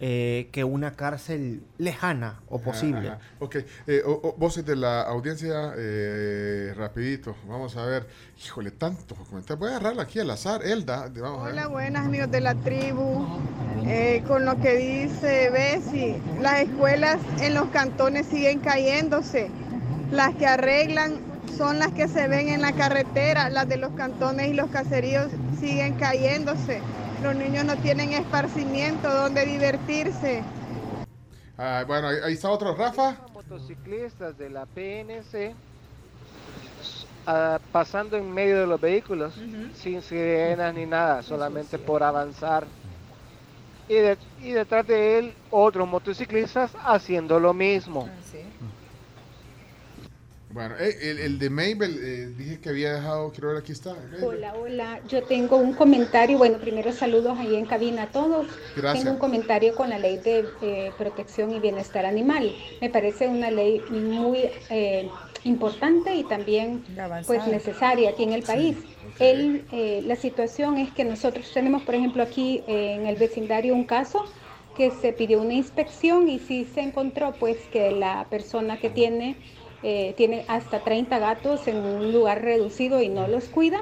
eh, que una cárcel lejana o posible. Ajá, ajá. Ok, eh, o- o- voces de la audiencia, eh, rapidito, vamos a ver, híjole, tantos comentarios, voy a agarrarla aquí al azar, Elda, a ver. Hola, buenas amigos de la tribu. Eh, con lo que dice Bessie, las escuelas en los cantones siguen cayéndose. Las que arreglan son las que se ven en la carretera, las de los cantones y los caseríos siguen cayéndose. Los niños no tienen esparcimiento donde divertirse. Ah, bueno, ahí, ahí está otro, Rafa. motociclistas de la PNC ah, pasando en medio de los vehículos sin sirenas ni nada, solamente por avanzar. Y, de- y detrás de él otros motociclistas haciendo lo mismo. Bueno, eh, el, el de Mabel, eh, dije que había dejado, quiero ver, aquí está. Hola, hola. Yo tengo un comentario. Bueno, primero saludos ahí en cabina a todos. Gracias. Tengo un comentario con la ley de eh, protección y bienestar animal. Me parece una ley muy eh, importante y también pues necesaria aquí en el país. El, eh, la situación es que nosotros tenemos, por ejemplo, aquí eh, en el vecindario un caso que se pidió una inspección y sí se encontró pues que la persona que tiene eh, tiene hasta 30 gatos en un lugar reducido y no los cuida,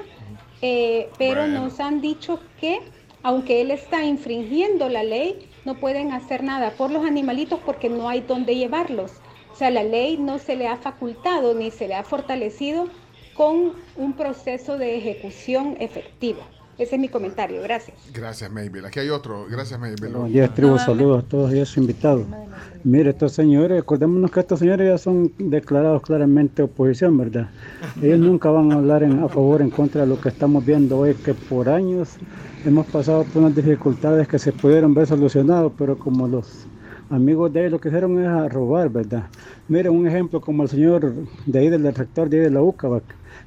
Eh, pero Bueno. nos han dicho que aunque él está infringiendo la ley, no pueden hacer nada por los animalitos porque no hay dónde llevarlos. O sea, la ley no se le ha facultado ni se le ha fortalecido con un proceso de ejecución efectivo. Ese es mi comentario. Gracias. Gracias, Mabel. Aquí hay otro. Gracias, Mabel. Buenos días, tribu. Saludos a todos y a sus invitados. Mire, estos señores, acordémonos que estos señores ya son declarados claramente oposición, ¿verdad? Ellos nunca van a hablar en- a favor o en contra de lo que estamos viendo hoy, que por años hemos pasado por unas dificultades que se pudieron ver solucionadas, pero como los amigos de ellos lo que hicieron es a robar, ¿verdad? Miren un ejemplo como el señor de ahí del rector de ahí de la UCA,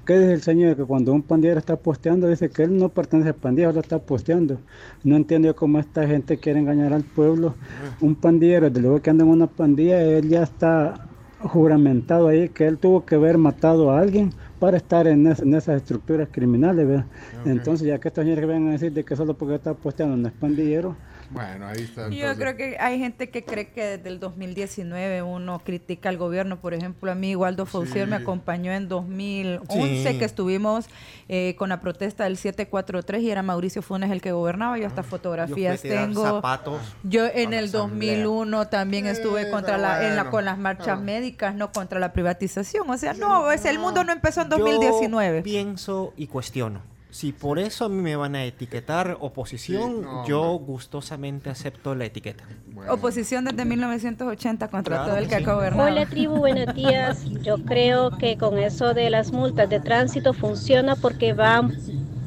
¿Qué dice el señor? Que cuando un pandillero está posteando, dice que él no pertenece al pandillero, lo está posteando. No entiendo cómo esta gente quiere engañar al pueblo. Un pandillero, desde luego que anda en una pandilla, él ya está juramentado ahí que él tuvo que haber matado a alguien para estar en, es- en esas estructuras criminales, ¿verdad? Entonces, ya que estos señores vengan a decir de que solo porque está posteando no es pandillero, Bueno, ahí está. Yo creo que hay gente que cree que desde el 2019 uno critica al gobierno. Por ejemplo, a mí Waldo Faucier me acompañó en 2011 Sí. que estuvimos eh, con la protesta del 743 y era Mauricio Funes el que gobernaba. Yo hasta fotografías fui a tirar tengo. zapatos Yo en el asamblea. 2001 también estuve contra la, en la, con las marchas médicas, no contra la privatización. O sea, no, es el mundo no empezó en 2019. Yo pienso y cuestiono. Si por eso a mí me van a etiquetar oposición, Sí, no, yo gustosamente acepto la etiqueta. Oposición desde 1980 contra Claro todo el que que sí. ha gobernado. Hola tribu, buenos días. Yo creo que con eso de las multas de tránsito funciona porque van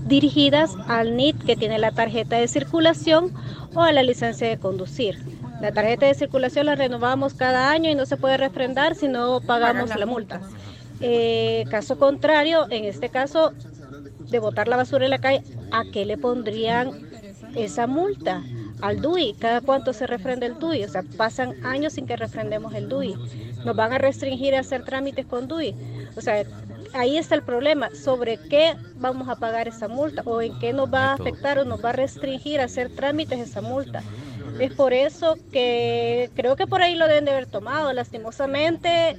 dirigidas al NIT que tiene la tarjeta de circulación o a la licencia de conducir. La tarjeta de circulación la renovamos cada año y no se puede refrendar si no pagamos la multa. Eh, caso contrario, en este caso de botar la basura en la calle, ¿a qué le pondrían esa multa? Al DUI, ¿cada cuánto se refrenda el DUI? O sea, pasan años sin que refrendemos el DUI. Nos van a restringir a hacer trámites con DUI. O sea, ahí está el problema, sobre qué vamos a pagar esa multa o en qué nos va a afectar o nos va a restringir a hacer trámites esa multa. Es por eso que creo que por ahí lo deben de haber tomado. Lastimosamente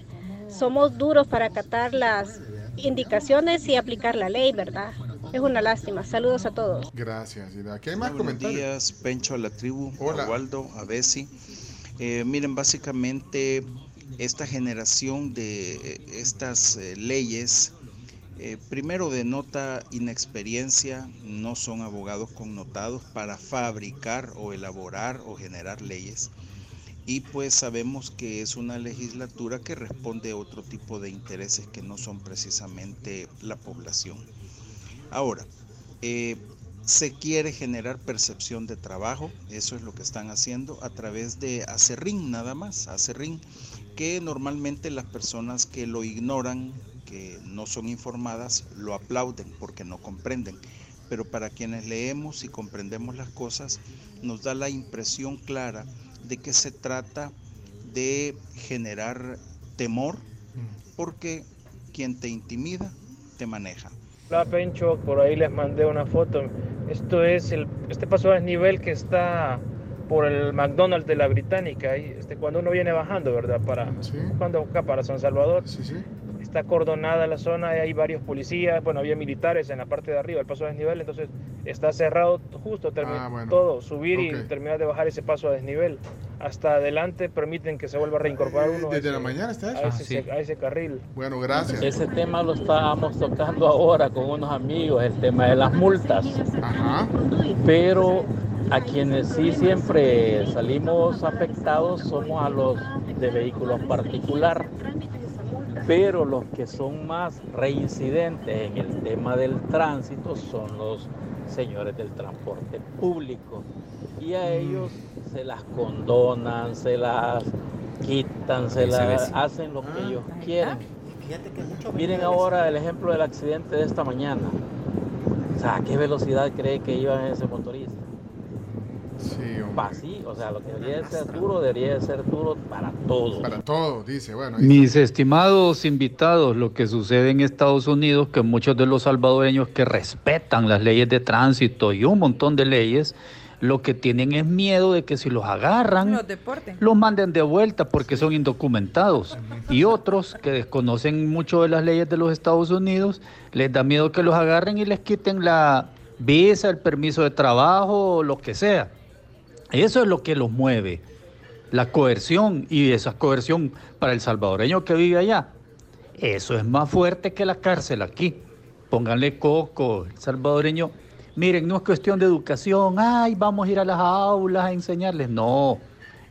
somos duros para acatar las indicaciones y aplicar la ley, ¿verdad? Es una lástima. Saludos a todos. Gracias. Y Aquí hay más Buenos comentarios. días, Pencho, a la tribu, Hola. a Waldo, a Bessie. Eh, miren, básicamente esta generación de estas eh, leyes, eh, primero denota inexperiencia, no son abogados connotados para fabricar o elaborar o generar leyes. Y pues sabemos que es una legislatura que responde a otro tipo de intereses que no son precisamente la población. Ahora, eh, se quiere generar percepción de trabajo, eso es lo que están haciendo a través de Acerrín nada más, Acerrín, que normalmente las personas que lo ignoran, que no son informadas, lo aplauden porque no comprenden. Pero para quienes leemos y comprendemos las cosas, nos da la impresión clara de que se trata de generar temor, porque quien te intimida, te maneja. Hola Pencho, por ahí les mandé una foto. Esto es el, este paso a desnivel que está por el McDonald's de la Británica. Este, cuando uno viene bajando, ¿verdad? Para, cuando acá para San Salvador. Está acordonada la zona, hay varios policías, bueno, había militares en la parte de arriba, el paso a desnivel, entonces está cerrado justo Ah, bueno. todo, subir y terminar de bajar ese paso a desnivel. Hasta adelante permiten que se vuelva a reincorporar uno a Desde ese- la mañana está a eso. ese, a ese carril. Bueno, gracias. Ese tema lo estábamos tocando ahora con unos amigos, el tema de las multas. Pero a quienes sí siempre salimos afectados somos a los de vehículos particular. Pero los que son más reincidentes en el tema del tránsito son los señores del transporte público. Y a ellos se las condonan, se las quitan, se las hacen lo que ellos quieren. Miren ahora el ejemplo del accidente de esta mañana. O sea, ¿a qué velocidad cree que iba ese motorista? Sí, Pa, sí, o sea, lo que debería de ser duro debería de ser duro para todos. Para todo, dice. Bueno, Mis estimados invitados, lo que sucede en Estados Unidos, que muchos de los salvadoreños que respetan las leyes de tránsito y un montón de leyes, lo que tienen es miedo de que si los agarran, Los manden de vuelta porque son indocumentados. Y otros que desconocen mucho de las leyes de los Estados Unidos, les da miedo que los agarren y les quiten la visa, el permiso de trabajo, o lo que sea. Eso es lo que los mueve, la coerción y esa coerción para el salvadoreño que vive allá. Eso es más fuerte que la cárcel aquí. Pónganle coco, el salvadoreño. Miren, no es cuestión de educación, ay, vamos a ir a las aulas a enseñarles. No,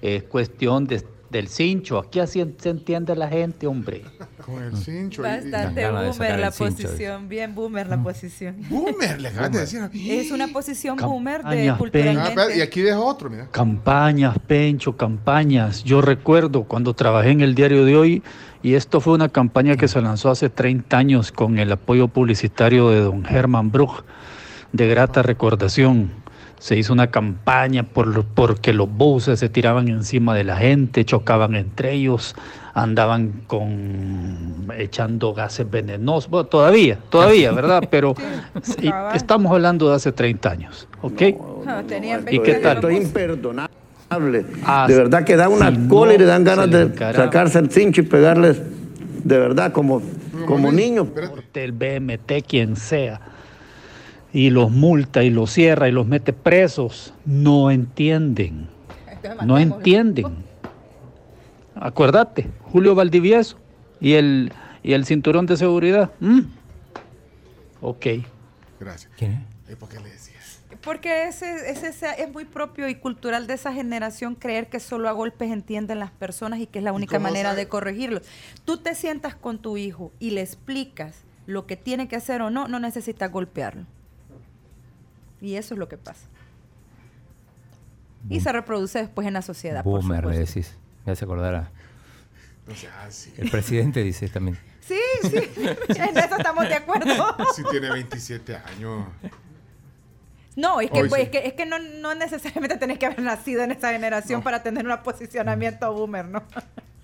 es cuestión de- del cincho. Aquí así se entiende la gente, hombre. Con el cincho. y- y- Bastante boomer la posición, bien boomer la posición. Boomer, le acabas de decir a mí. Es una posición boomer de Ah, culturalmente. espera, y aquí dejo otro, mira. Campañas, Pencho, campañas. Yo recuerdo cuando trabajé en el diario de hoy y esto fue una campaña que se lanzó hace 30 años con el apoyo publicitario de don Herman Bruch, de grata recordación. Se hizo una campaña por, porque los buses se tiraban encima de la gente, chocaban entre ellos, andaban con echando gases venenosos. Bueno, todavía, todavía, ¿verdad? Pero y estamos hablando de hace 30 años, ¿ok? ¿Y qué tal? Esto es imperdonable. de verdad que da una cola y le dan ganas de sacarse el cincho y pegarles de verdad como, como niño. El BMT, quien sea y los multa y los cierra y los mete presos, no entienden. No entienden. Acuérdate, Julio Valdivieso y el, y el cinturón de seguridad. ¿Mm? Ok. Gracias. ¿Quién es? ¿Por qué le decías? Porque ese, ese, es muy propio y cultural de esa generación creer que solo a golpes entienden las personas y que es la única manera de corregirlo. Tú te sientas con tu hijo y le explicas lo que tiene que hacer o no, no necesitas golpearlo. Y eso es lo que pasa. Y se reproduce después en la sociedad. Boomer, le decís. Ya se acordará. Sea así. El presidente dice también. Sí, sí. en eso estamos de acuerdo. Si tiene 27 años. No, es que, pues, es que, es que no, no, necesariamente tenés que haber nacido en esa generación para tener un posicionamiento boomer, ¿no?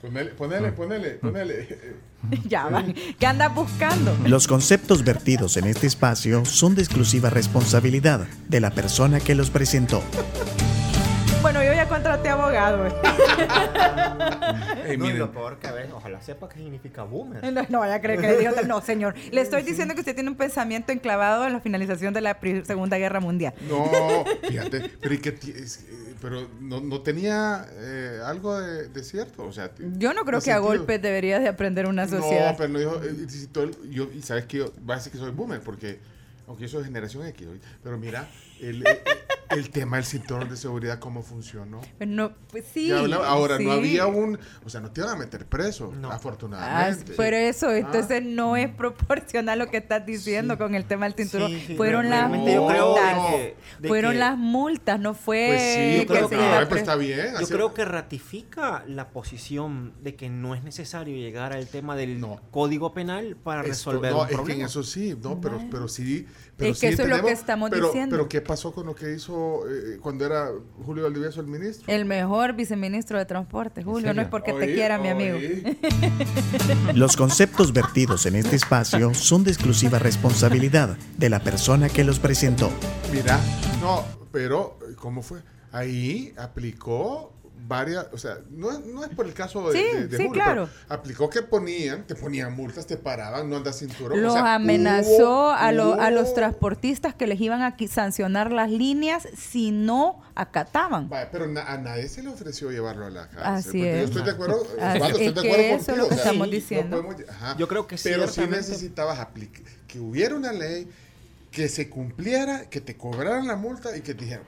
Ponele, ponele, ponele, ponele. ya va. ¿Qué andas buscando? Los conceptos vertidos en este espacio son de exclusiva responsabilidad de la persona que los presentó. Bueno, yo ya contraté abogado. no, lo peor que a ver, ojalá sepa qué significa boomer. No, no vaya a creer que le digo. No, señor. Le estoy diciendo que usted tiene un pensamiento enclavado en la finalización de la Segunda Guerra Mundial. No, fíjate, pero, que, pero no, no, tenía eh, algo de, cierto. O sea, yo no creo que a golpes deberías de aprender una sociedad. No, pero no dijo, eh, yo, y sabes que yo, va a decir que soy boomer, porque, aunque yo soy de generación X, pero mira, el, el tema del cinturón de seguridad, ¿cómo funcionó? Pues no, pues sí. ahora, no había un. O sea, no te iban a meter preso, afortunadamente. Ah, pero eso, ah. entonces no es proporcional lo que estás diciendo con el tema del cinturón. fueron las multas. fueron las multas, no fue. Pues sí, yo creo que, pues está bien. Yo creo que ratifica la posición de que no es necesario llegar al tema del código penal para resolver no, un es Que en eso sí, no, pero, pero sí. Pero es que eso es lo que estamos diciendo. Pero ¿qué pasó con lo que hizo eh, cuando era Julio Valdivieso el ministro? El mejor viceministro de Transporte, Julio. No es porque te quiera, mi amigo. Los conceptos vertidos en este espacio son de exclusiva responsabilidad de la persona que los presentó. Mira, no, pero ¿cómo fue? Ahí aplicó varias, o sea, no, no es por el caso de, sí, claro. aplicó que ponían, te ponían multas, te paraban, no andas cinturón. Los amenazó a, a los transportistas que les iban a sancionar las líneas si no acataban. pero a nadie se le ofreció llevarlo a la cárcel. Así es. Yo estoy de acuerdo, estoy de acuerdo eso es lo que estamos diciendo. yo creo que Pero sí necesitabas que hubiera una ley que se cumpliera, que te cobraran la multa y que te dijeran,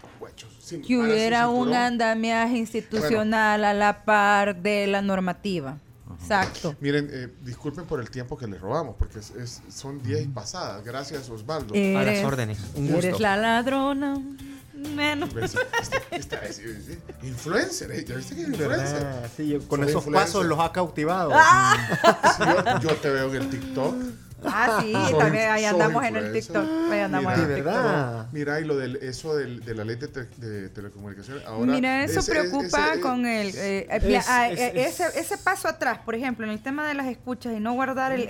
que hubiera un andamiaje institucional a la par de la normativa. Exacto. Miren, eh, disculpen por el tiempo que les robamos, porque es, son 10 pasadas. Gracias, Osvaldo. a las órdenes. Un gusto. Eres la ladrona. Menos. influencer, ¿eh? ¿Ya viste que es influencer? Sí, con esos pasos los ha cautivado. Ah. yo, te veo en el TikTok. Ah, sí, también ahí andamos en el TikTok. Ahí andamos mira, en el TikTok. Mira, y lo del, eso del, de la ley de, de telecomunicaciones. Ahora, mira, eso preocupa con el. Eh, eh, eh, ese, ese paso atrás, por ejemplo, en el tema de las escuchas y no guardar el,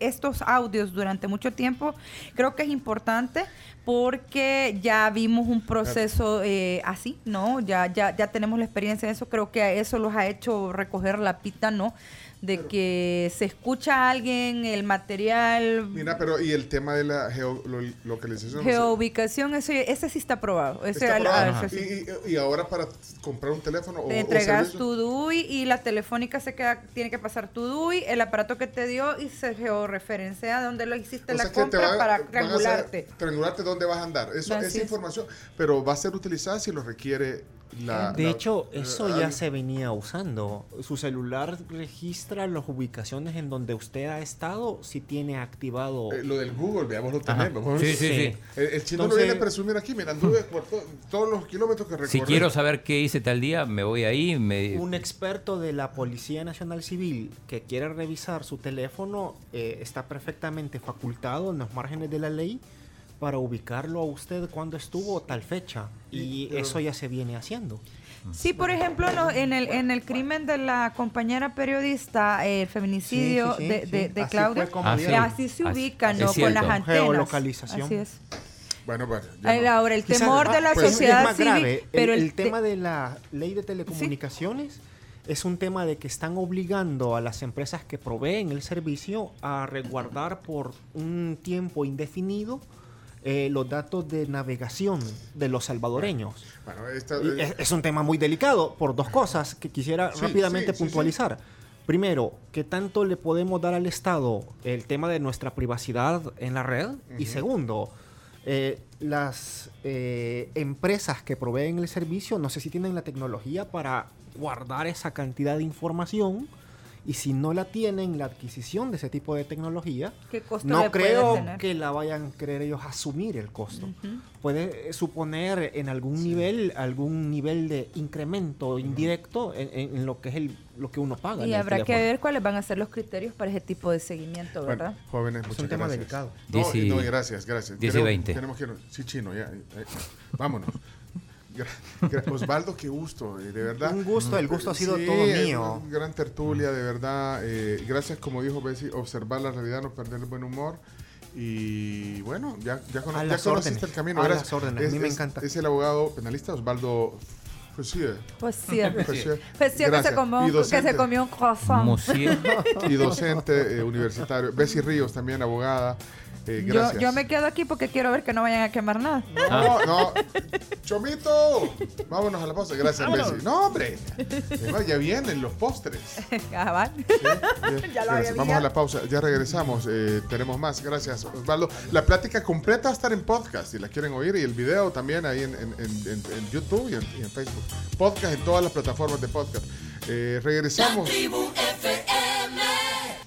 estos audios durante mucho tiempo, creo que es importante porque ya vimos un proceso así, ¿no? Ya, ya, ya tenemos la experiencia de eso. Creo que eso los ha hecho recoger la pita, ¿no? De que se escucha a alguien, el material. Mira, pero y el tema de la geolocalización. Geoubicación, ese, ese sí está probado. y, ahora para comprar un teléfono. Te entregas tu DUI y la telefónica se queda, tiene que pasar tu DUI, el aparato que te dio y se georreferencia donde lo hiciste la compra para triangularte. triangularte dónde vas a andar. Eso, esa información, pero va a ser utilizada si lo requiere de hecho, eso ya se venía usando. Su celular registra las ubicaciones en donde usted ha estado si tiene activado. Eh, lo del Google, veamos lo tenemos. Sí, sí, sí. El, chino no viene a presumir aquí, mira, anduve por todos los kilómetros que recorrí. Si quiero saber qué hice tal día, me voy ahí. Me... Un experto de la Policía Nacional Civil que quiera revisar su teléfono eh, está perfectamente facultado en los márgenes de la ley para ubicarlo a usted cuando estuvo tal fecha. Y eso ya se viene haciendo. Sí, por ejemplo, no, en, el, en el crimen de la compañera periodista, el feminicidio Sí, sí, sí, de, de, sí. de Así Claudia, fue como así, así se Así- es ¿no? Con las antenas. Geolocalización. Así es. Bueno, bueno. no. ahora, el Quizás- temor de la pues, sociedad es más civil, grave. Pero el, el te- tema de la ley de telecomunicaciones es un tema de que están obligando a las empresas que proveen el servicio a resguardar por un tiempo indefinido eh, los datos de navegación de los salvadoreños. Bueno, esta- Y es, es un tema muy delicado por dos cosas que quisiera Sí, rápidamente sí, sí, puntualizar. Primero, ¿qué tanto le podemos dar al Estado el tema de nuestra privacidad en la red? Y segundo, eh, las eh, empresas que proveen el servicio no sé si tienen la tecnología para guardar esa cantidad de información y si no la tienen, la adquisición de ese tipo de tecnología, ¿Qué costo no creo tener? que la vayan a querer ellos asumir el costo. Puede eh, suponer en algún nivel, algún nivel de incremento indirecto en, en- en lo que es el, lo que uno paga. Y habrá que ver cuáles van a ser los criterios para ese tipo de seguimiento, Bueno, ¿verdad? jóvenes, Es muchas un tema gracias. delicado. No, no, gracias, gracias. diez y Tenemos- veinte. Tenemos que irnos. Sí, chino, ya. eh, eh, vámonos. Osvaldo, qué gusto, eh, de verdad. Un gusto, el gusto ha sido Sí, todo mío. una Gran tertulia, de verdad. eh, gracias, como dijo Bessie, observar la realidad, no perder el buen humor. Y bueno, ya, ya, cono- A ya conociste el camino. a las órdenes, a Es, mí me es- encanta. Es el abogado penalista Osvaldo. Pues sí, Fusier. pues sí, que se, Gracias. comió, un- que se comió un croissant. Y docente eh, universitario. Bessie Ríos también, abogada. Eh, Yo, gracias. yo me quedo aquí porque quiero ver que no vayan a quemar nada. No, no. Chomito. Vámonos a la pausa. Gracias, Vámonos. Bessie. No, hombre. Ya vienen los postres. Ah, ¿van? Ya lo Gracias. había Vamos a la pausa. Ya regresamos. eh, tenemos más. Gracias, Osvaldo. La plática completa va a estar en podcast si la quieren oír y el video también ahí en, en- en- en- en YouTube y en, y en Facebook. Podcast en todas las plataformas de podcast. Eh, regresamos. La tribu,